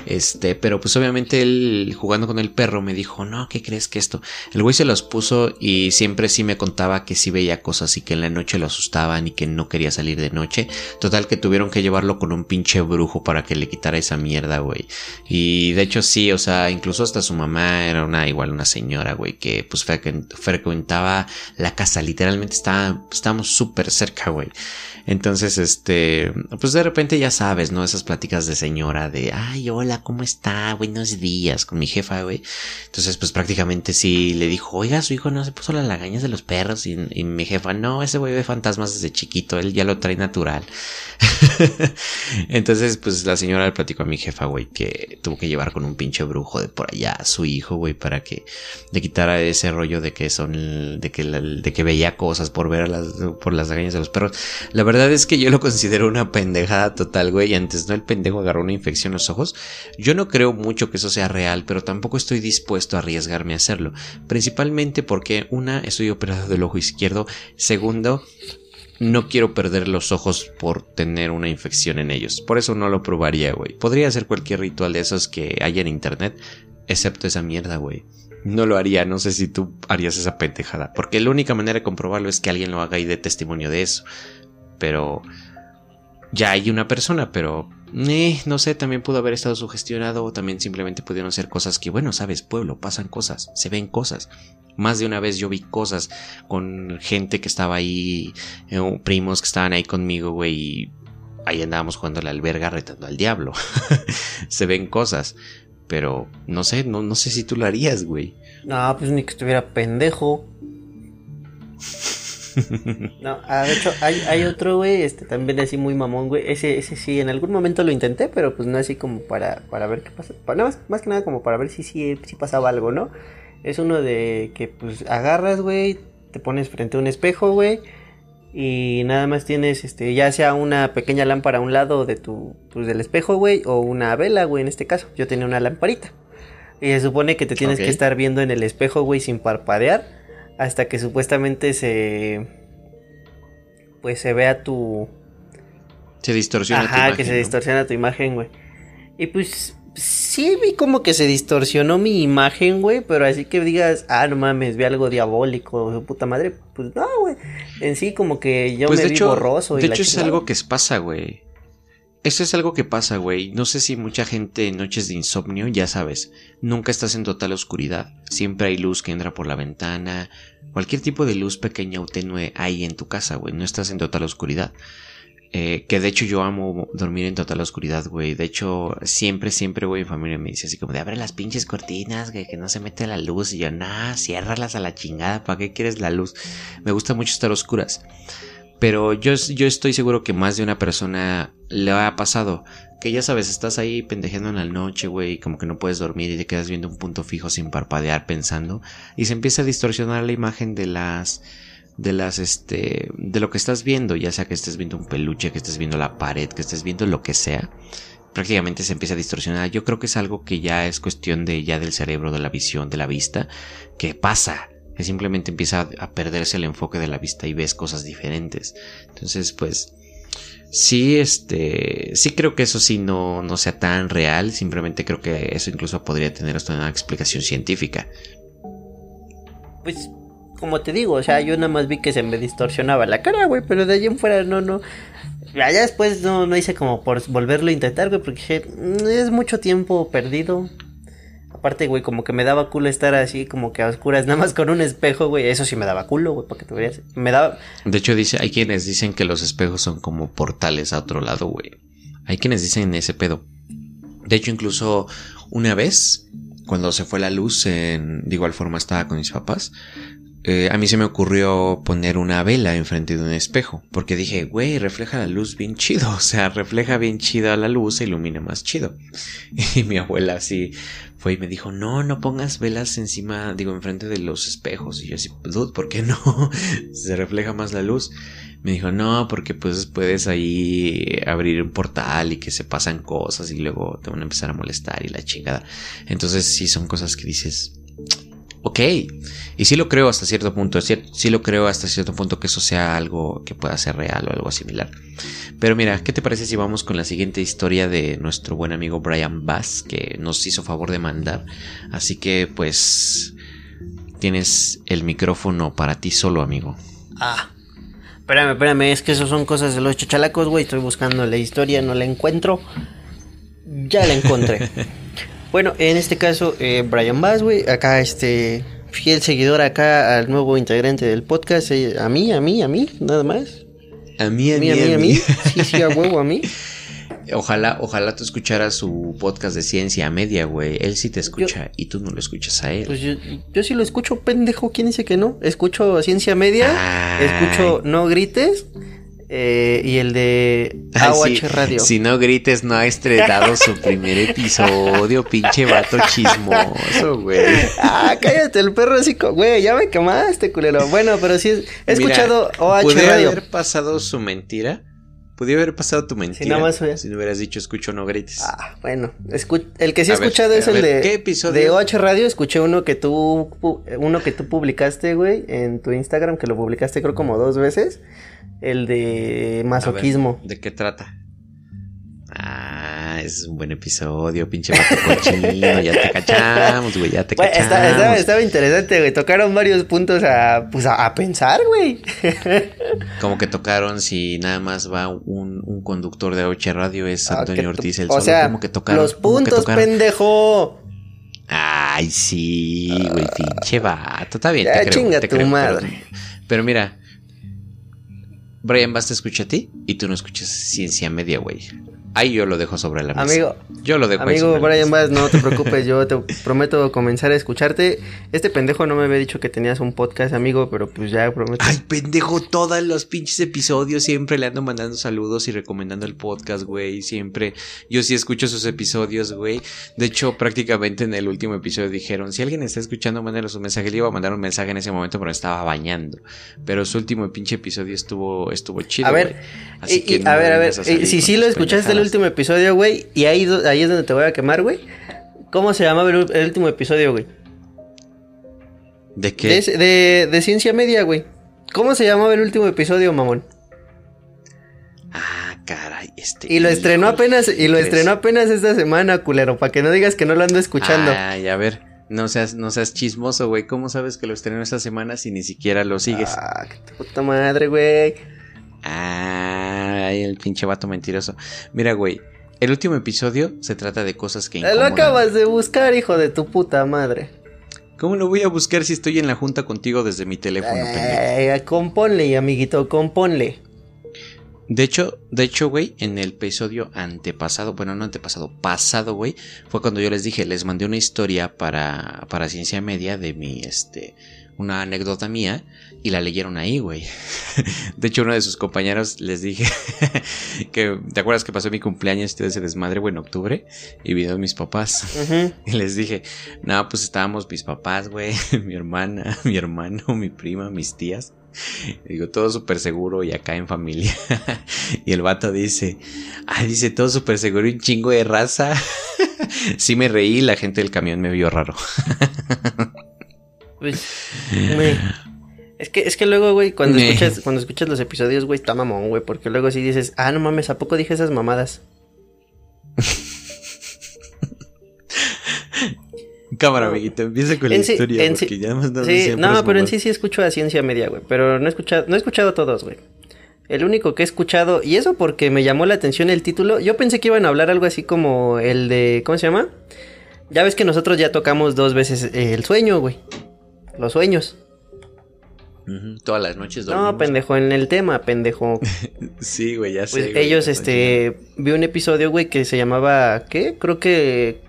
Este, pero pues obviamente él, jugando con el perro, me dijo, no, ¿qué crees que esto? El güey se los puso y siempre sí me contaba que sí veía cosas y que en la noche lo asustaban y que no quería salir de noche. Total que tuvieron que llevarlo con un pinche brujo para que le quitara esa mierda, güey. Y de hecho sí, o sea, incluso hasta su mamá era una, igual una señora, güey, que pues frecuentaba la casa, literalmente está, estábamos súper cerca, güey. Entonces, este, pues de repente ya sabes, ¿no? Esas pláticas de señora de, ay, hola, ¿cómo está? Buenos días, con mi jefa, güey. Entonces, pues prácticamente sí le dijo, oiga, su hijo no se puso las lagañas de los perros. Y, mi jefa, no, ese güey ve fantasmas desde chiquito, él ya lo trae natural. Entonces, pues la señora le platicó a mi jefa, güey, que tuvo que llevar con un pinche brujo de por allá a su hijo, güey, para que le quitara ese rollo de que son, de que, de que veía cosas por ver las, por las lagañas de los perros. La verdad es que yo lo considero una pendejada total, güey. Antes, ¿no? El pendejo agarró una infección en los ojos. Yo no creo mucho que eso sea real, pero tampoco estoy dispuesto a arriesgarme a hacerlo. Principalmente porque, una, estoy operado del ojo izquierdo. Segundo, no quiero perder los ojos por tener una infección en ellos. Por eso no lo probaría, güey. Podría hacer cualquier ritual de esos que hay en internet, excepto esa mierda, güey. No lo haría, no sé si tú harías esa pendejada. Porque la única manera de comprobarlo es que alguien lo haga y dé testimonio de eso pero ya hay una persona, pero eh, no sé, también pudo haber estado sugestionado o también simplemente pudieron ser cosas que, bueno, sabes, pueblo, pasan cosas, se ven cosas. Más de una vez yo vi cosas con gente que estaba ahí, eh, primos que estaban ahí conmigo, güey, y ahí andábamos jugando a la alberga retando al diablo. se ven cosas, pero no sé, no, no sé si tú lo harías, güey. No, pues ni que estuviera pendejo. No, ah, de hecho, hay, hay otro, güey, este también así muy mamón, güey. Ese, ese sí, en algún momento lo intenté, pero pues no así como para, para ver qué pasa. Para, más, más que nada como para ver si, si, si pasaba algo, ¿no? Es uno de que pues agarras, güey, te pones frente a un espejo, güey. Y nada más tienes, este, ya sea una pequeña lámpara a un lado de tu, pues del espejo, güey, o una vela, güey, en este caso. Yo tenía una lamparita. Y se supone que te tienes que estar viendo en el espejo, güey, sin parpadear hasta que supuestamente se pues se vea tu se distorsiona Ajá, tu imagen, que se distorsiona tu imagen, güey. Y pues sí vi como que se distorsionó mi imagen, güey, pero así que digas, ah, no mames, vi algo diabólico, puta madre, pues no, güey. En sí como que yo pues me vi borroso De hecho es algo que pasa, güey. Eso es algo que pasa, güey. No sé si mucha gente en noches de insomnio, ya sabes, nunca estás en total oscuridad. Siempre hay luz que entra por la ventana. Cualquier tipo de luz pequeña o tenue hay en tu casa, güey. No estás en total oscuridad. Eh, que de hecho yo amo dormir en total oscuridad, güey. De hecho, siempre, siempre, güey, mi familia me dice así como de abre las pinches cortinas, güey, que no se mete la luz. Y yo, nah, ciérralas a la chingada, ¿para qué quieres la luz? Me gusta mucho estar oscuras. Pero yo, yo estoy seguro que más de una persona le ha pasado. Que ya sabes, estás ahí pendejeando en la noche, güey, como que no puedes dormir y te quedas viendo un punto fijo sin parpadear pensando. Y se empieza a distorsionar la imagen de las de las este de lo que estás viendo, ya sea que estés viendo un peluche, que estés viendo la pared, que estés viendo lo que sea, prácticamente se empieza a distorsionar. Yo creo que es algo que ya es cuestión de ya del cerebro, de la visión, de la vista, que pasa que simplemente empieza a perderse el enfoque de la vista y ves cosas diferentes. Entonces, pues, sí, este, sí creo que eso sí no, no sea tan real, simplemente creo que eso incluso podría tener hasta una explicación científica. Pues, como te digo, o sea, yo nada más vi que se me distorsionaba la cara, güey, pero de allí en fuera no, no. Allá después no, no hice como por volverlo a intentar, güey, porque mm, es mucho tiempo perdido. Aparte, güey, como que me daba culo estar así, como que a oscuras, nada más con un espejo, güey. Eso sí me daba culo, güey, para que te veas. Me daba. De hecho, dice, hay quienes dicen que los espejos son como portales a otro lado, güey. Hay quienes dicen ese pedo. De hecho, incluso una vez cuando se fue la luz, en, de igual forma estaba con mis papás. Eh, a mí se me ocurrió poner una vela enfrente de un espejo, porque dije, güey, refleja la luz bien chido, o sea, refleja bien chido la luz e ilumina más chido. Y mi abuela así fue y me dijo, no, no pongas velas encima, digo, enfrente de los espejos. Y yo así, dude, ¿por qué no? se refleja más la luz. Me dijo, no, porque pues puedes ahí abrir un portal y que se pasan cosas y luego te van a empezar a molestar y la chingada. Entonces sí son cosas que dices, ok. Y sí lo creo hasta cierto punto, sí lo creo hasta cierto punto que eso sea algo que pueda ser real o algo similar. Pero mira, ¿qué te parece si vamos con la siguiente historia de nuestro buen amigo Brian Bass, que nos hizo favor de mandar? Así que pues tienes el micrófono para ti solo, amigo. Ah. Espérame, espérame, es que eso son cosas de los chachalacos, güey. Estoy buscando la historia, no la encuentro. Ya la encontré. Bueno, en este caso, eh, Brian Bass, güey, acá este fiel seguidor acá al nuevo integrante del podcast, eh, a mí, a mí, a mí, nada más. A mí, a mí, a mí, a mí. Sí, sí, a huevo, a mí. Ojalá, ojalá tú escucharas su podcast de ciencia media, güey. Él sí te escucha y tú no lo escuchas a él. Pues yo, yo, sí lo escucho, pendejo. ¿Quién dice que no? Escucho ciencia media, escucho no grites eh, y el de AOH Radio. Si no grites, no ha estrenado su primer episodio, pinche vato chismoso, güey. Ah, cállate, el perro así, güey, ya me quemaste, culero. Bueno, pero sí he escuchado OH Radio. haber pasado su mentira? Podría haber pasado tu mentira. Si, no hubieras dicho escucho no grites. Ah, bueno. el que sí he escuchado es el de. ¿Qué episodio? De OH Radio escuché uno que tú uno que tú publicaste, güey, en tu Instagram, que lo publicaste creo como dos veces. El de masoquismo. ¿De qué trata? Ah, es un buen episodio, pinche vato cochino, ya te cachamos, güey, ya te cachamos. estaba, interesante, güey, tocaron varios puntos a, pues a, pensar, güey. Como que tocaron si nada más va un, un conductor de Oche Radio es ah, Antonio Ortiz el o solo, sea, como que tocaron. Los puntos, pendejo. Ay, sí, güey, pinche vato, está bien, ya, te creo, chinga te tu creo, madre. Pero, pero mira, Brian Bass te escucha a ti y tú no escuchas ciencia media, güey. Ahí yo lo dejo sobre la mesa. Amigo, yo lo dejo Amigo Brian Bass, no te preocupes, yo te prometo comenzar a escucharte. Este pendejo no me había dicho que tenías un podcast, amigo, pero pues ya prometo. Ay, pendejo, todos los pinches episodios siempre le ando mandando saludos y recomendando el podcast, güey. Siempre. Yo sí escucho sus episodios, güey. De hecho, prácticamente en el último episodio dijeron: si alguien está escuchando, mándale su mensaje. Le iba a mandar un mensaje en ese momento, pero estaba bañando. Pero su último pinche episodio estuvo, estuvo chido. A ver, Así que a ver, a ver, si sí lo escuchaste el último episodio, güey, y ahí, ahí es donde te voy a quemar, güey. ¿Cómo se llamaba el, último episodio, güey? ¿De qué? De, de, ciencia media, güey. ¿Cómo se llamaba el último episodio, mamón? Ah, caray, este. Y lo estrenó apenas, y lo estrenó apenas esta semana, culero, para que no digas que no lo ando escuchando. Ay, a ver. No seas, no seas chismoso, güey. ¿Cómo sabes que lo estrenó esta semana si ni siquiera lo sigues? Ah, qué puta madre, güey. Ay, el pinche vato mentiroso. Mira, güey, el último episodio se trata de cosas que Lo acabas de buscar, hijo de tu puta madre. ¿Cómo lo voy a buscar si estoy en la junta contigo desde mi teléfono, eh, Componle, amiguito, componle. De hecho, de hecho, güey, en el episodio antepasado, bueno, no antepasado, pasado, güey, fue cuando yo les dije, les mandé una historia para, para Ciencia Media de mi, este, una anécdota mía y la leyeron ahí, güey. De hecho, uno de sus compañeros les dije que, ¿te acuerdas que pasó mi cumpleaños y ese desmadre, güey, en octubre? Y vino mis papás. Y les dije, no, pues estábamos mis papás, güey, mi hermana, mi hermano, mi prima, mis tías. digo, todo súper seguro y acá en familia. y el vato dice, ah, dice, todo súper seguro y un chingo de raza. sí me reí, la gente del camión me vio raro. Pues, es que, es que luego, güey, cuando escuchas, cuando escuchas los episodios, güey, está mamón, güey, porque luego sí dices, ah, no mames, ¿a poco dije esas mamadas? Cámara, amiguito, empieza con la historia, porque ya no Sí, no, pero en sí sí escucho a ciencia media, güey, pero no he escuchado, no he escuchado todos, güey. El único que he escuchado, y eso porque me llamó la atención el título, yo pensé que iban a hablar algo así como el de, ¿cómo se llama? Ya ves que nosotros ya tocamos dos veces el sueño, güey. Los sueños. Todas las noches dormimos. No, pendejo, en el tema, pendejo. sí, güey, ya sé. ellos, este, vi un episodio, güey, que se llamaba, ¿qué? Creo que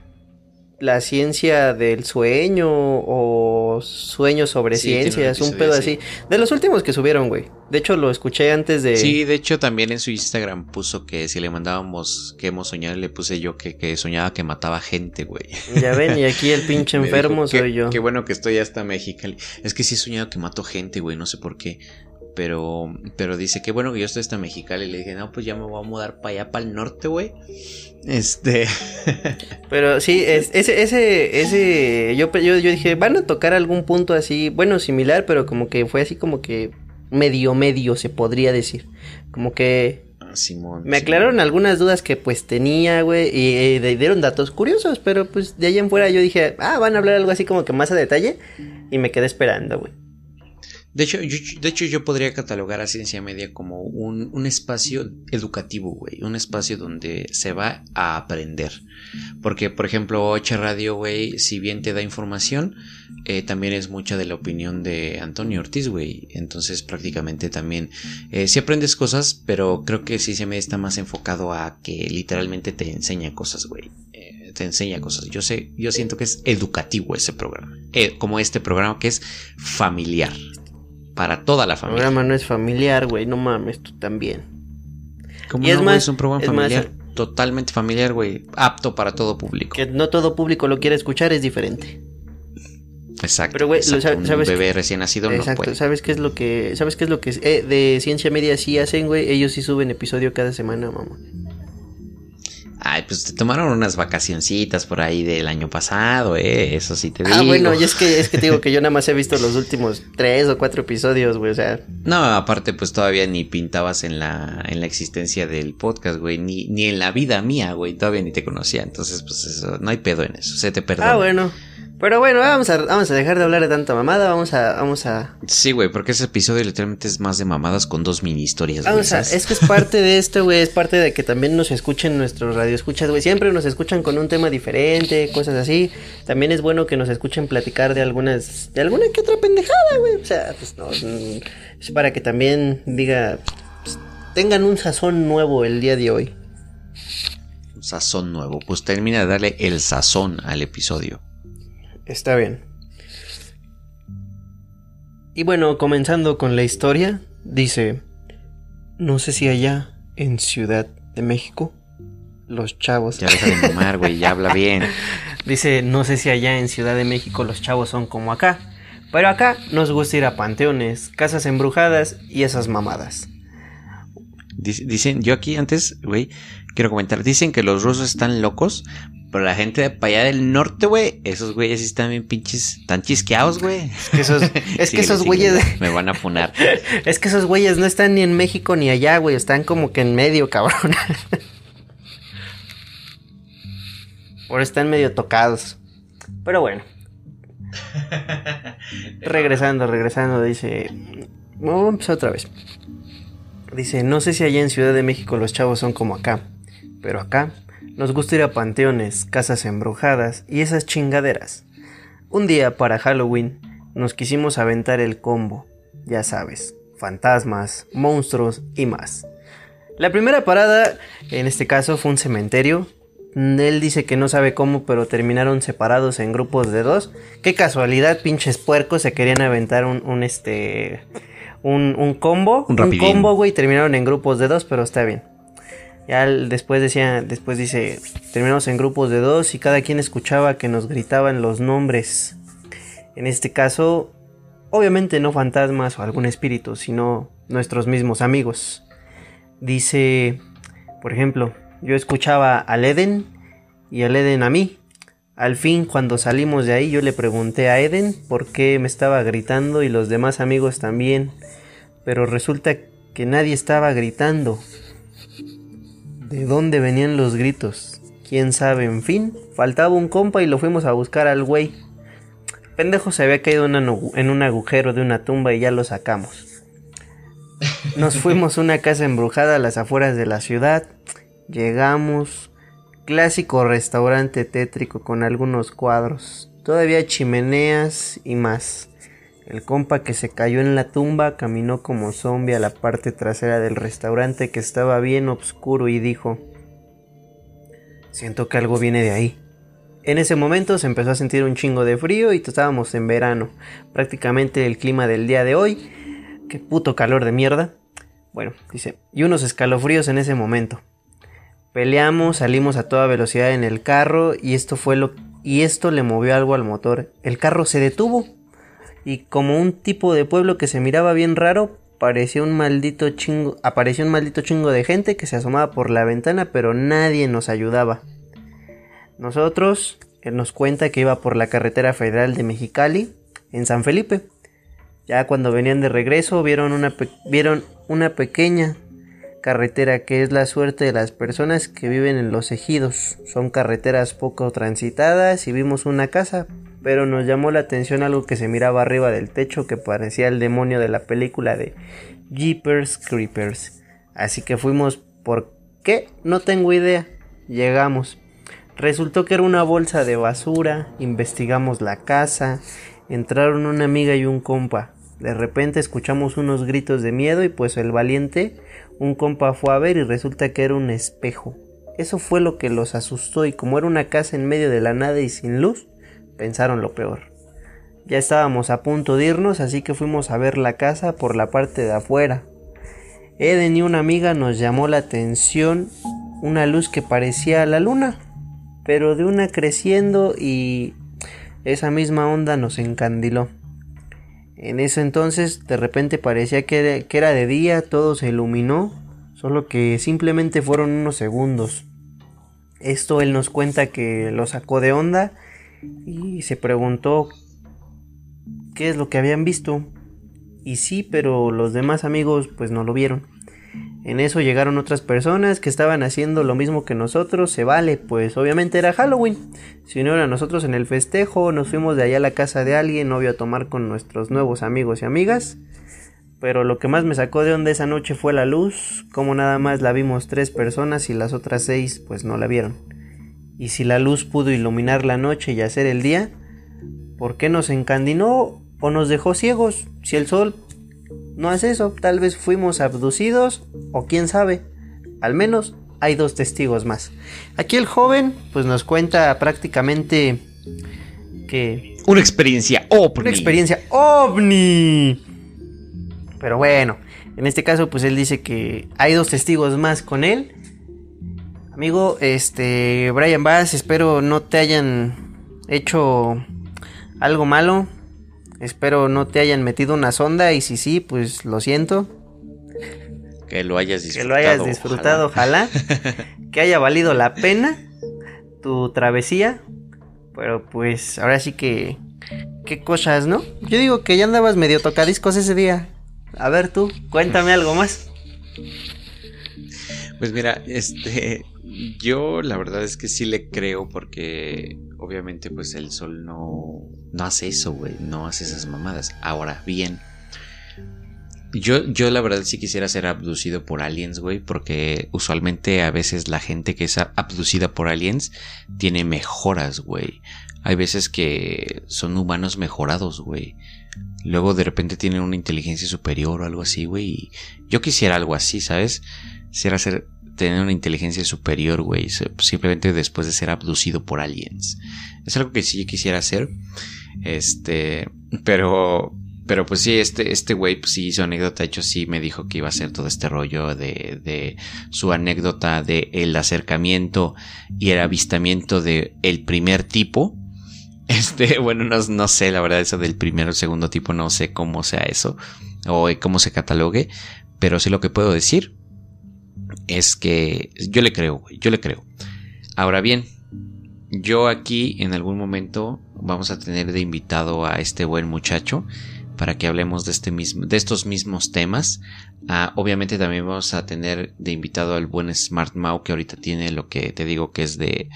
la ciencia del sueño o sueño sobre Sí, ciencias, un, pedo así. De los últimos que subieron, güey. De hecho, lo escuché antes de... Sí, de hecho también en su Instagram puso que si le mandábamos que hemos soñado, le puse yo que, que soñaba que mataba gente, güey. Ya ven, y aquí el pinche enfermo dijo, "Qué- soy yo. Qué bueno que estoy hasta Mexicali. Es que sí he soñado que mato gente, güey, no sé por qué. Pero, pero dice, qué bueno que yo estoy hasta Mexicali. Le dije, no, pues ya me voy a mudar para allá, para el norte, güey. Este. Pero sí, es- ese, ese, ese, yo, yo, yo dije, van a tocar algún punto así, bueno, similar, pero como que fue así como que medio, medio, se podría decir. Como que Ah, Simón. me Simón. aclararon algunas dudas que pues tenía, güey, y, eh, de- dieron datos curiosos, pero pues de ahí en fuera yo dije, ah, van a hablar algo así como que más a detalle, y me quedé esperando, güey. De hecho, yo, de hecho, yo podría catalogar a Ciencia Media como un, un espacio educativo, güey. Un espacio donde se va a aprender. Porque, por ejemplo, Ocha Radio, güey, si bien te da información, eh, también es mucha de la opinión de Antonio Ortiz, güey. Entonces, prácticamente también, eh, sí aprendes cosas, pero creo que Ciencia Media está más enfocado a que literalmente te enseña cosas, güey. Eh, te enseña cosas. Yo sé, yo siento que es educativo ese programa. Eh, como este programa que es familiar para toda la El familia. programa no es familiar, güey, no mames, tú también. Como es no, es un programa es más- familiar, totalmente familiar, güey, apto para todo público. Que no todo público lo quiere escuchar, es diferente. Exacto. Pero, güey, sabes un bebé que- recién nacido no puede. ¿sabes qué es lo que, sabes qué es lo que eh, de ciencia media sí hacen, güey? Ellos sí suben episodio cada semana, mamá. Ay, pues te tomaron unas vacacioncitas por ahí del año pasado, eh, eso sí te digo. Ah, bueno, y es que, es que te digo que yo nada más he visto los últimos tres o cuatro episodios, güey, o sea, No, aparte pues todavía ni pintabas en la en la existencia del podcast, güey, ni ni en la vida mía, güey, todavía ni te conocía, entonces pues eso no hay pedo en eso, se te perdona. ah, bueno. Pero bueno, vamos a, vamos a dejar de hablar de tanta mamada, vamos a, vamos a, Sí, güey, porque ese episodio literalmente es más de mamadas con dos mini historias, vamos a, es que es parte de esto, güey, es parte de que también nos escuchen nuestros radioescuchas, güey, siempre nos escuchan con un tema diferente, cosas así, también es bueno que nos escuchen platicar de algunas, de alguna que otra pendejada, güey, o sea, pues no, mm, es para que también diga, pues, tengan un sazón nuevo el día de hoy. Un sazón nuevo, pues termina de darle el sazón al episodio. Está bien. Y bueno, comenzando con la historia, dice, no sé si allá en Ciudad de México, los chavos... Ya deja de mamar, güey, ya habla bien. Dice, no sé si allá en Ciudad de México los chavos son como acá, pero acá nos gusta ir a panteones, casas embrujadas y esas mamadas. Dic- Dicen, yo aquí antes, güey, quiero comentar, dicen que los rusos están locos, pero la gente de para allá del norte, güey, esos güeyes sí están bien pinches, tan chisqueados, güey. Es que esos, es que esos güeyes... Me van a funar. Es que esos güeyes no están ni en México ni allá, güey, están como que en medio, cabrón. Ahora están medio tocados. Pero bueno. regresando, regresando, dice... Vamos otra vez. Dice, no sé si allá en Ciudad de México los chavos son como acá, pero acá nos gusta ir a panteones, casas embrujadas y esas chingaderas. Un día para Halloween nos quisimos aventar el combo, ya sabes, fantasmas, monstruos y más. La primera parada, en este caso, fue un cementerio. Él dice que no sabe cómo, pero terminaron separados en grupos de dos. Qué casualidad, pinches puercos, se querían aventar un, un este, un, un combo, Un rapidín. combo, güey, terminaron en grupos de dos, pero está bien. Ya después decía, después dice, terminamos en grupos de dos y cada quien escuchaba que nos gritaban los nombres. En este caso, obviamente no fantasmas o algún espíritu, sino nuestros mismos amigos. Dice, por ejemplo, yo escuchaba al Eden y al Eden a mí. Al fin, cuando salimos de ahí, yo le pregunté a Eden por qué me estaba gritando y los demás amigos también. Pero resulta que nadie estaba gritando. ¿De dónde venían los gritos? ¿Quién sabe? En fin, faltaba un compa y lo fuimos a buscar al güey. Pendejo se había caído en un agu- en un agujero de una tumba y ya lo sacamos. Nos fuimos a una casa embrujada a las afueras de la ciudad. Llegamos. Clásico restaurante tétrico con algunos cuadros. Todavía chimeneas y más. El compa que se cayó en la tumba caminó como zombie a la parte trasera del restaurante que estaba bien oscuro y dijo, Siento que algo viene de ahí. En ese momento se empezó a sentir un chingo de frío y estábamos en verano. Prácticamente el clima del día de hoy. Qué puto calor de mierda. Bueno, dice, y unos escalofríos en ese momento. Peleamos, salimos a toda velocidad en el carro y esto fue lo y esto le movió algo al motor. El carro se detuvo y como un tipo de pueblo que se miraba bien raro, parecía un maldito chingo, apareció un maldito chingo de gente que se asomaba por la ventana, pero nadie nos ayudaba. Nosotros, él nos cuenta que iba por la carretera federal de Mexicali en San Felipe. Ya cuando venían de regreso vieron una, vieron una pequeña carretera que es la suerte de las personas que viven en los ejidos. Son carreteras poco transitadas y vimos una casa, pero nos llamó la atención algo que se miraba arriba del techo que parecía el demonio de la película de Jeepers Creepers. Así que fuimos por qué, no tengo idea. Llegamos. Resultó que era una bolsa de basura, investigamos la casa, entraron una amiga y un compa. De repente escuchamos unos gritos de miedo y pues el valiente, un compa fue a ver y resulta que era un espejo. Eso fue lo que los asustó y como era una casa en medio de la nada y sin luz, pensaron lo peor. Ya estábamos a punto de irnos, así que fuimos a ver la casa por la parte de afuera. Eden y una amiga nos llamó la atención una luz que parecía la luna, pero de una creciendo y esa misma onda nos encandiló. En ese entonces de repente parecía que era, de día, todo se iluminó, solo que simplemente fueron unos segundos. Esto él nos cuenta que lo sacó de onda y se preguntó qué es lo que habían visto. Y sí, pero los demás amigos pues no lo vieron. En eso llegaron otras personas que estaban haciendo lo mismo que nosotros, se vale, pues obviamente era Halloween. Si no era nosotros en el festejo, nos fuimos de allá a la casa de alguien, obvio a tomar con nuestros nuevos amigos y amigas. Pero lo que más me sacó de onda esa noche fue la luz, como nada más la vimos tres personas y las otras seis pues no la vieron. Y si la luz pudo iluminar la noche y hacer el día, ¿por qué nos encandinó o nos dejó ciegos si el sol no es eso, tal vez fuimos abducidos o quién sabe. Al menos hay dos testigos más. Aquí el joven pues nos cuenta prácticamente que... Una experiencia ovni. Una experiencia ovni. Pero bueno, en este caso pues él dice que hay dos testigos más con él. Amigo, este Brian Bass, espero no te hayan hecho algo malo. Espero no te hayan metido una sonda y si sí, pues lo siento. Que lo hayas disfrutado. Que lo hayas disfrutado, ojalá. que haya valido la pena tu travesía. Pero pues ahora sí que... ¿Qué cosas, no? Yo digo que ya andabas medio tocadiscos ese día. A ver tú, cuéntame algo más. Pues mira, este... Yo la verdad es que sí le creo porque obviamente pues el sol no, no hace eso, güey, no hace esas mamadas. Ahora bien, yo, yo la verdad sí quisiera ser abducido por aliens, güey, porque usualmente a veces la gente que es abducida por aliens tiene mejoras, güey. Hay veces que son humanos mejorados, güey. Luego de repente tienen una inteligencia superior o algo así, güey. Yo quisiera algo así, ¿sabes? Quisiera ser tener una inteligencia superior, güey, simplemente después de ser abducido por aliens. Es algo que sí quisiera hacer. Este, pero pero pues sí, este, este güey, pues sí, su anécdota, de hecho sí me dijo que iba a ser todo este rollo de, de su anécdota de el acercamiento y el avistamiento de el primer tipo. Este, bueno, no, no sé, la verdad, eso del primero o segundo tipo, no sé cómo sea eso, o cómo se catalogue, pero sí lo que puedo decir es que yo le creo, yo le creo. Ahora bien, yo aquí en algún momento vamos a tener de invitado a este buen muchacho para que hablemos de, este mismo, de estos mismos temas. Ah, obviamente también vamos a tener de invitado al buen Smart Mau que ahorita tiene lo que te digo que es de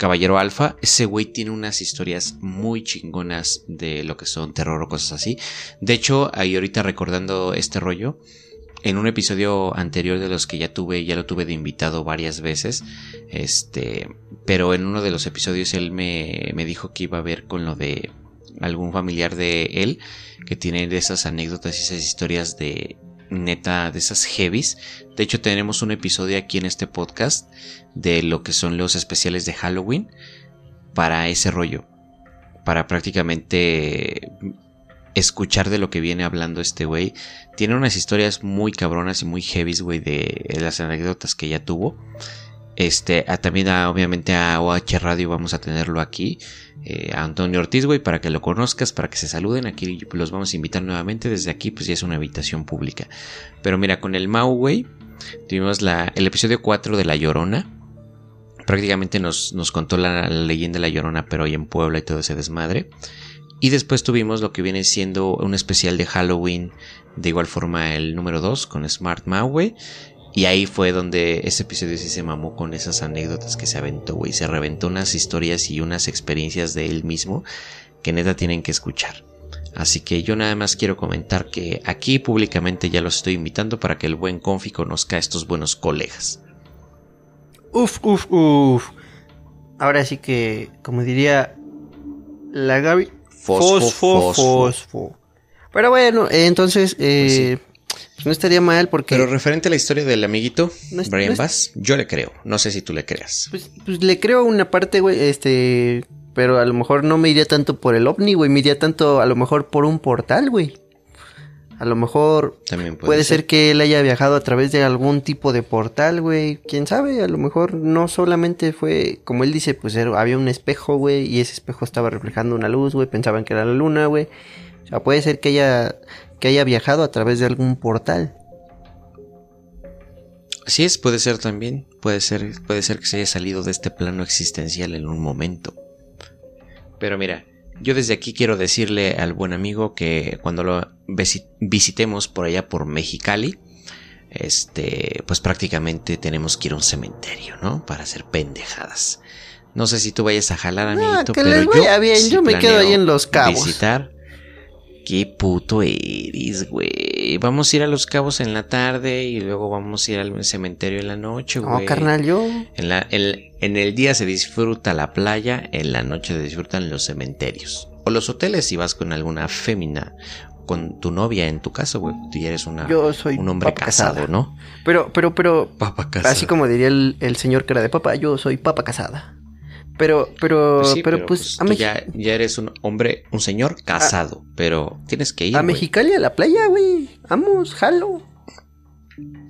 Caballero Alfa. Ese güey tiene unas historias muy chingonas de lo que son terror o cosas así. De hecho, ahí ahorita recordando este rollo, en un episodio anterior de los que ya tuve, ya lo tuve de invitado varias veces, este, pero en uno de los episodios él me, me dijo que iba a ver con lo de algún familiar de él que tiene esas anécdotas y esas historias de neta de esas heavies. De hecho tenemos un episodio aquí en este podcast de lo que son los especiales de Halloween. para ese rollo. Para prácticamente escuchar de lo que viene hablando este güey. Tiene unas historias muy cabronas y muy heavies, güey, de las anécdotas que ya tuvo. Este, también obviamente a OH Radio vamos a tenerlo aquí. Eh, a Antonio Ortiz, güey, para que lo conozcas, para que se saluden. Aquí los vamos a invitar nuevamente. Desde aquí, pues ya es una habitación pública. Pero mira, con el Mau, güey, tuvimos el episodio 4 de La Llorona. Prácticamente nos, nos contó la, la, leyenda de La Llorona, pero hoy en Puebla y todo ese desmadre. Y después tuvimos lo que viene siendo un especial de Halloween. De igual forma, el número 2 con Smart Mau, güey. Y ahí fue donde ese episodio sí se mamó con esas anécdotas que se aventó, güey. Se reventó unas historias y unas experiencias de él mismo que neta tienen que escuchar. Así que yo nada más quiero comentar que aquí públicamente ya los estoy invitando para que el buen Confi conozca a estos buenos colegas. Uf, uf, uf. Ahora sí que, como diría la Gaby, fosfo, fosfo. Pero bueno, entonces, eh, pues no estaría mal porque. Pero referente a la historia del amiguito, Brian Bass, yo le creo. No sé si tú le creas. Pues, pues, le creo una parte, güey, este. Pero a lo mejor no me iría tanto por el ovni, güey. Me iría tanto, a lo mejor, por un portal, güey. A lo mejor También puede, ser. que él haya viajado a través de algún tipo de portal, güey. Quién sabe, a lo mejor no solamente fue, como él dice, pues había un espejo, güey, y ese espejo estaba reflejando una luz, güey. Pensaban que era la luna, güey. O sea, puede ser que haya que haya viajado a través de algún portal. Así es, puede ser también. Puede ser, puede ser que se haya salido de este plano existencial en un momento. Pero mira, yo desde aquí quiero decirle al buen amigo que cuando lo visitemos por allá por Mexicali, este, pues prácticamente tenemos que ir a un cementerio, ¿no? Para hacer pendejadas. No sé si tú vayas a jalar, amiguito, pero yo, bien, yo me quedo ahí en los cabos. Visitar Qué puto eres, güey. Vamos a ir a Los Cabos en la tarde y luego vamos a ir al cementerio en la noche, güey. No, carnal, yo. En, la, en, el día se disfruta la playa, en la noche se disfrutan los cementerios. O los hoteles si vas con alguna fémina con tu novia en tu caso, güey. Tú ya eres una, Yo soy un hombre casado, ¿no? Pero, pero, pero. Papa. Así como diría el, el señor que era de papá, yo soy papa casada. Pero, pero, pues pero, pues, pues ya, ya, eres un hombre, un señor casado, pero tienes que ir. A Mexicali, a la playa, güey. Vamos, jalo.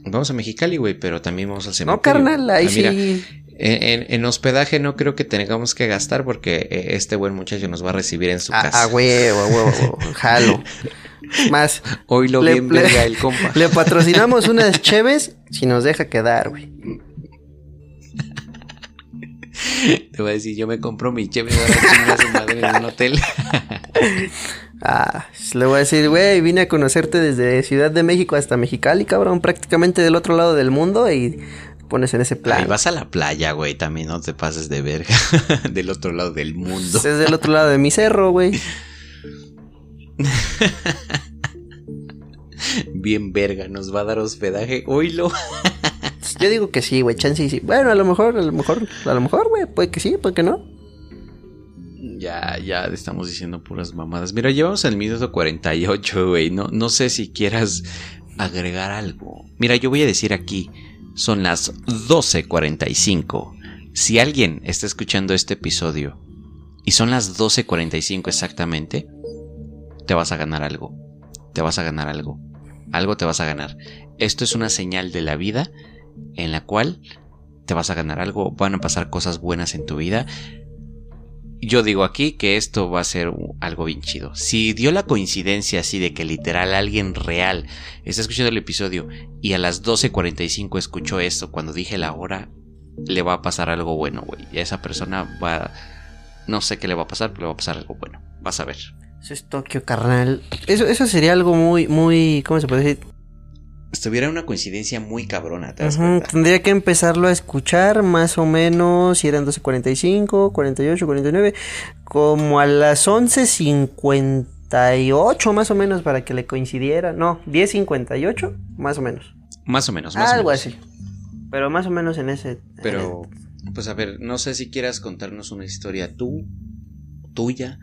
Vamos a Mexicali, güey, pero también vamos al cementerio. No, carnal, ahí ah, sí. En, hospedaje no creo que tengamos que gastar porque eh, este buen muchacho nos va a recibir en su ah, casa. Ah, huevo, huevo, jalo. Más. Hoy lo bien verga el compa. Le patrocinamos unas cheves si nos deja quedar, güey. Te voy a decir, yo me compro mi cheve a su madre en un hotel. ah, le voy a decir, güey, vine a conocerte desde Ciudad de México hasta Mexicali, cabrón, prácticamente del otro lado del mundo y pones en ese plan. Y vas a la playa, güey, también no te pases de verga. del otro lado del mundo. Es del otro lado de mi cerro, güey. Bien verga, nos va a dar hospedaje. Oílo. Yo digo que sí, güey, chance sí. Bueno, a lo mejor, a lo mejor, a lo mejor, güey, puede que sí, puede que no. Ya, ya estamos diciendo puras mamadas. Mira, llevamos el minuto 48, güey. No, no sé si quieras agregar algo. Mira, yo voy a decir aquí, son las 12.45. Si alguien está escuchando este episodio y son las 12.45 exactamente, te vas a ganar algo. Te vas a ganar algo. Algo te vas a ganar. Esto es una señal de la vida en la cual te vas a ganar algo, van a pasar cosas buenas en tu vida. Yo digo aquí que esto va a ser algo bien chido. Si dio la coincidencia así de que literal alguien real está escuchando el episodio y a las 12.45 escuchó esto cuando dije la hora, le va a pasar algo bueno, güey. Y a esa persona va... No sé qué le va a pasar, pero le va a pasar algo bueno. Vas a ver. Eso es Tokio, carnal. Eso, eso sería algo muy, muy... ¿Cómo se puede decir? Estuviera una coincidencia muy cabrona. Tendría que empezarlo a escuchar más o menos, si eran 12.45, 48, 49, como a las 11.58 más o menos para que le coincidiera. No, 10.58 más o menos. Más o menos, más Algo así. Pero más o menos en ese... Pero, pues a ver, no sé si quieras contarnos una historia tú, tuya.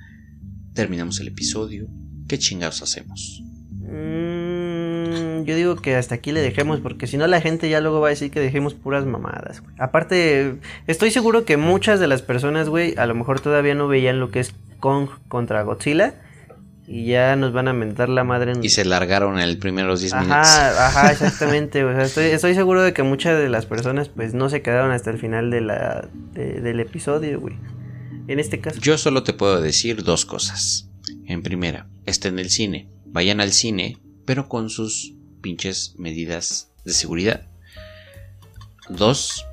Terminamos el episodio. ¿Qué chingados hacemos? Mmm yo digo que hasta aquí le dejemos, porque si no la gente ya luego va a decir que dejemos puras mamadas, güey. Aparte, estoy seguro que muchas de las personas, güey, a lo mejor todavía no veían lo que es Kong contra Godzilla. Y ya nos van a mentar la madre en... Y se largaron el primeros 10 minutos. Ajá, ajá, exactamente. o sea, estoy, estoy seguro de que muchas de las personas pues no se quedaron hasta el final de la, de- del episodio, güey. En este caso. Yo solo te puedo decir dos cosas. En primera, está en el cine. Vayan al cine, pero con sus pinches medidas de seguridad. Dos,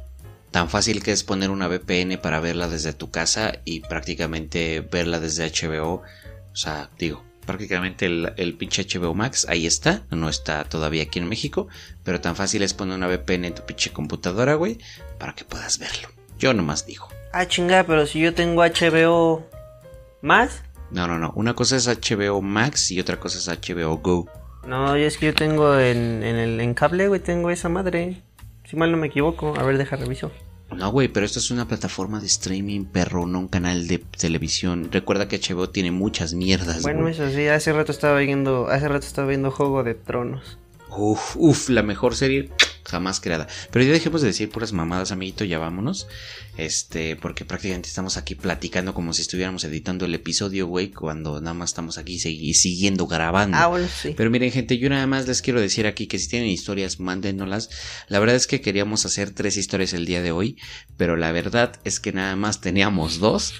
tan fácil que es poner una VPN para verla desde tu casa y prácticamente verla desde HBO. O sea, digo, prácticamente el, el pinche HBO Max ahí está. No está todavía aquí en México, pero tan fácil es poner una VPN en tu pinche computadora, güey, para que puedas verlo. Yo nomás digo. Ah, chinga, pero si yo tengo HBO más. No, no, no. Una cosa es HBO Max y otra cosa es HBO Go. No, es que yo tengo en, en el en cable, güey, tengo esa madre. Si mal no me equivoco. A ver, deja reviso. No, güey, pero esto es una plataforma de streaming, perro, no un canal de televisión. Recuerda que HBO tiene muchas mierdas, Bueno, eso sí, hace rato estaba viendo, hace rato estaba viendo Juego de Tronos. Uf, uf, la mejor serie jamás creada. Pero ya dejemos de decir puras mamadas, amiguito, ya vámonos. Este, porque prácticamente estamos aquí platicando como si estuviéramos editando el episodio, güey, cuando nada más estamos aquí segui- siguiendo grabando. Ah, bueno, sí. Pero miren, gente, yo nada más les quiero decir aquí que si tienen historias, mándenoslas. La verdad es que queríamos hacer tres historias el día de hoy, pero la verdad es que nada más teníamos dos.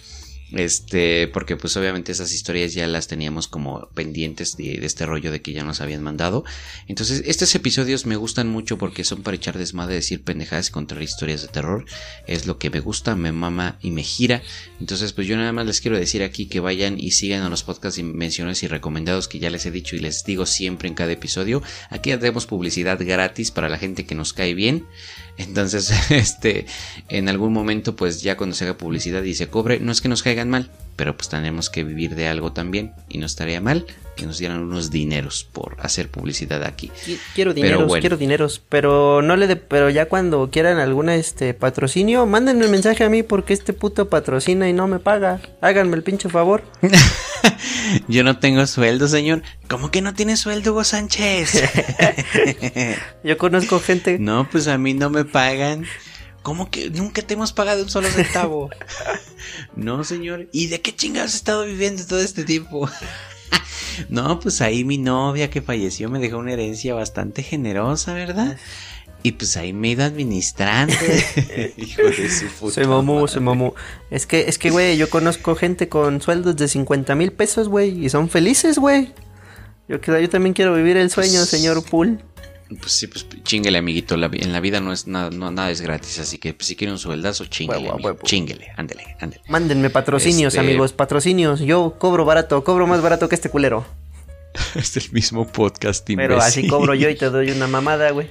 Este, porque pues obviamente esas historias ya las teníamos como pendientes de, este rollo de que ya nos habían mandado. Entonces, estos episodios me gustan mucho porque son para echar desmadre, decir pendejadas y contar historias de terror. Es lo que me gusta, me mama y me gira. Entonces, pues yo nada más les quiero decir aquí que vayan y sigan a los podcasts y menciones y recomendados que ya les he dicho y les digo siempre en cada episodio. Aquí hacemos publicidad gratis para la gente que nos cae bien. Entonces, este, en algún momento, pues ya cuando se haga publicidad y se cobre, no es que nos caigan mal, pero pues tenemos que vivir de algo también y no estaría mal que nos dieran unos dineros por hacer publicidad aquí. Qui- Quiero Pero dineros, bueno. quiero dineros, pero no le de, pero ya cuando quieran alguna este patrocinio, mándenme un mensaje a mí porque este puto patrocina y no me paga. Háganme el pinche favor. Yo no tengo sueldo, señor. ¿Cómo que no tiene sueldo, Hugo Sánchez? Yo conozco gente no, pues a mí no me pagan. ¿Cómo que nunca te hemos pagado un solo centavo? no, señor. ¿Y de qué chingados has estado viviendo todo este tiempo? no, pues ahí mi novia que falleció me dejó una herencia bastante generosa, ¿verdad? Y pues ahí me he ido administrando. Hijo de su puta se mamó, madre. se mamó. Es que, es que, güey, yo conozco gente con sueldos de 50 mil pesos, güey, y son felices, güey. Yo, quiero- yo también quiero vivir el sueño, Pues- señor Pool. Pues sí, pues chinguele, amiguito. La en la vida no es nada, no, nada es gratis. Así que pues, si quiere un sueldazo, huevo. Chinguele, ándele, ándele. Mándenme patrocinios, Este- amigos, patrocinios. Yo cobro barato, cobro más barato que este culero. Es el mismo podcast, Pero así cobro yo y te doy una mamada, güey.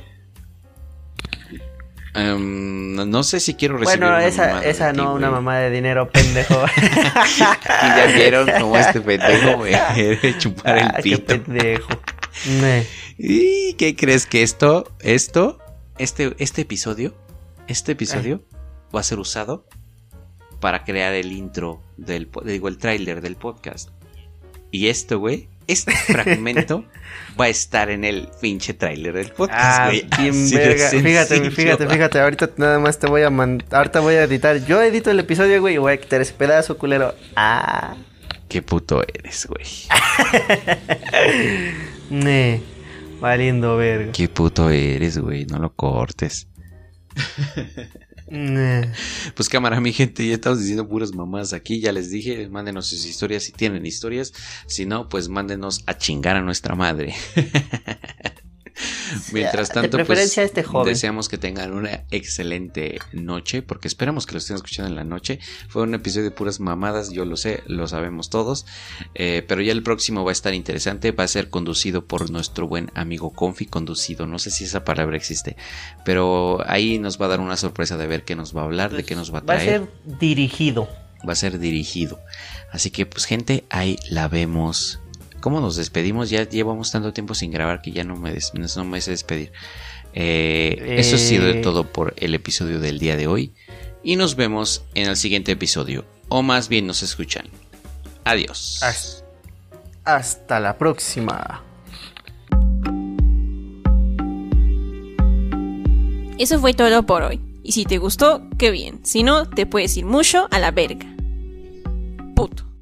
Em, no- sé si quiero recibir Bueno, una esa, esa ti, no, una mamada de dinero, pendejo. Y ya vieron cómo este pendejo me quiere chupar Ah, el qué pito. pendejo. ¿Y qué crees que esto, esto, este, este episodio, este episodio va a ser usado para crear el intro del, digo, el tráiler del podcast. Y esto, güey, este fragmento va a estar en el pinche tráiler del podcast, Ah, güey. Fíjate, sencillo. fíjate, fíjate. Ahorita nada más te voy a mandar. Ahorita voy a editar. Yo edito el episodio, güey, y voy a quitar ese pedazo, culero. Ah. Qué puto eres, güey. Ne. Valiendo verga. Qué puto eres, güey. No lo cortes. Pues cámara, mi gente, ya estamos diciendo puras mamás aquí. Ya les dije, mándenos sus historias si tienen historias. Si no, pues mándenos a chingar a nuestra madre. Mientras tanto, pues, este joven. deseamos que tengan una excelente noche, porque esperamos que lo estén escuchando en la noche. Fue un episodio de puras mamadas, yo lo sé, lo sabemos todos. Eh, pero ya el próximo va a estar interesante, va a ser conducido por nuestro buen amigo Confi, conducido, no sé si esa palabra existe, pero ahí nos va a dar una sorpresa de ver qué nos va a hablar, de qué nos va a Va a traer ser dirigido. va a ser dirigido. Así que pues gente, ahí la vemos. ¿Cómo nos despedimos? Ya llevamos tanto tiempo sin grabar que ya no me, des, no me sé despedir. Eh, eso ha sido de todo por el episodio del día de hoy. Y nos vemos en el siguiente episodio. O más bien nos escuchan. Adiós. Hasta, la próxima. Eso fue todo por hoy. Y si te gustó, qué bien. Si no, te puedes ir mucho a la verga. Puto.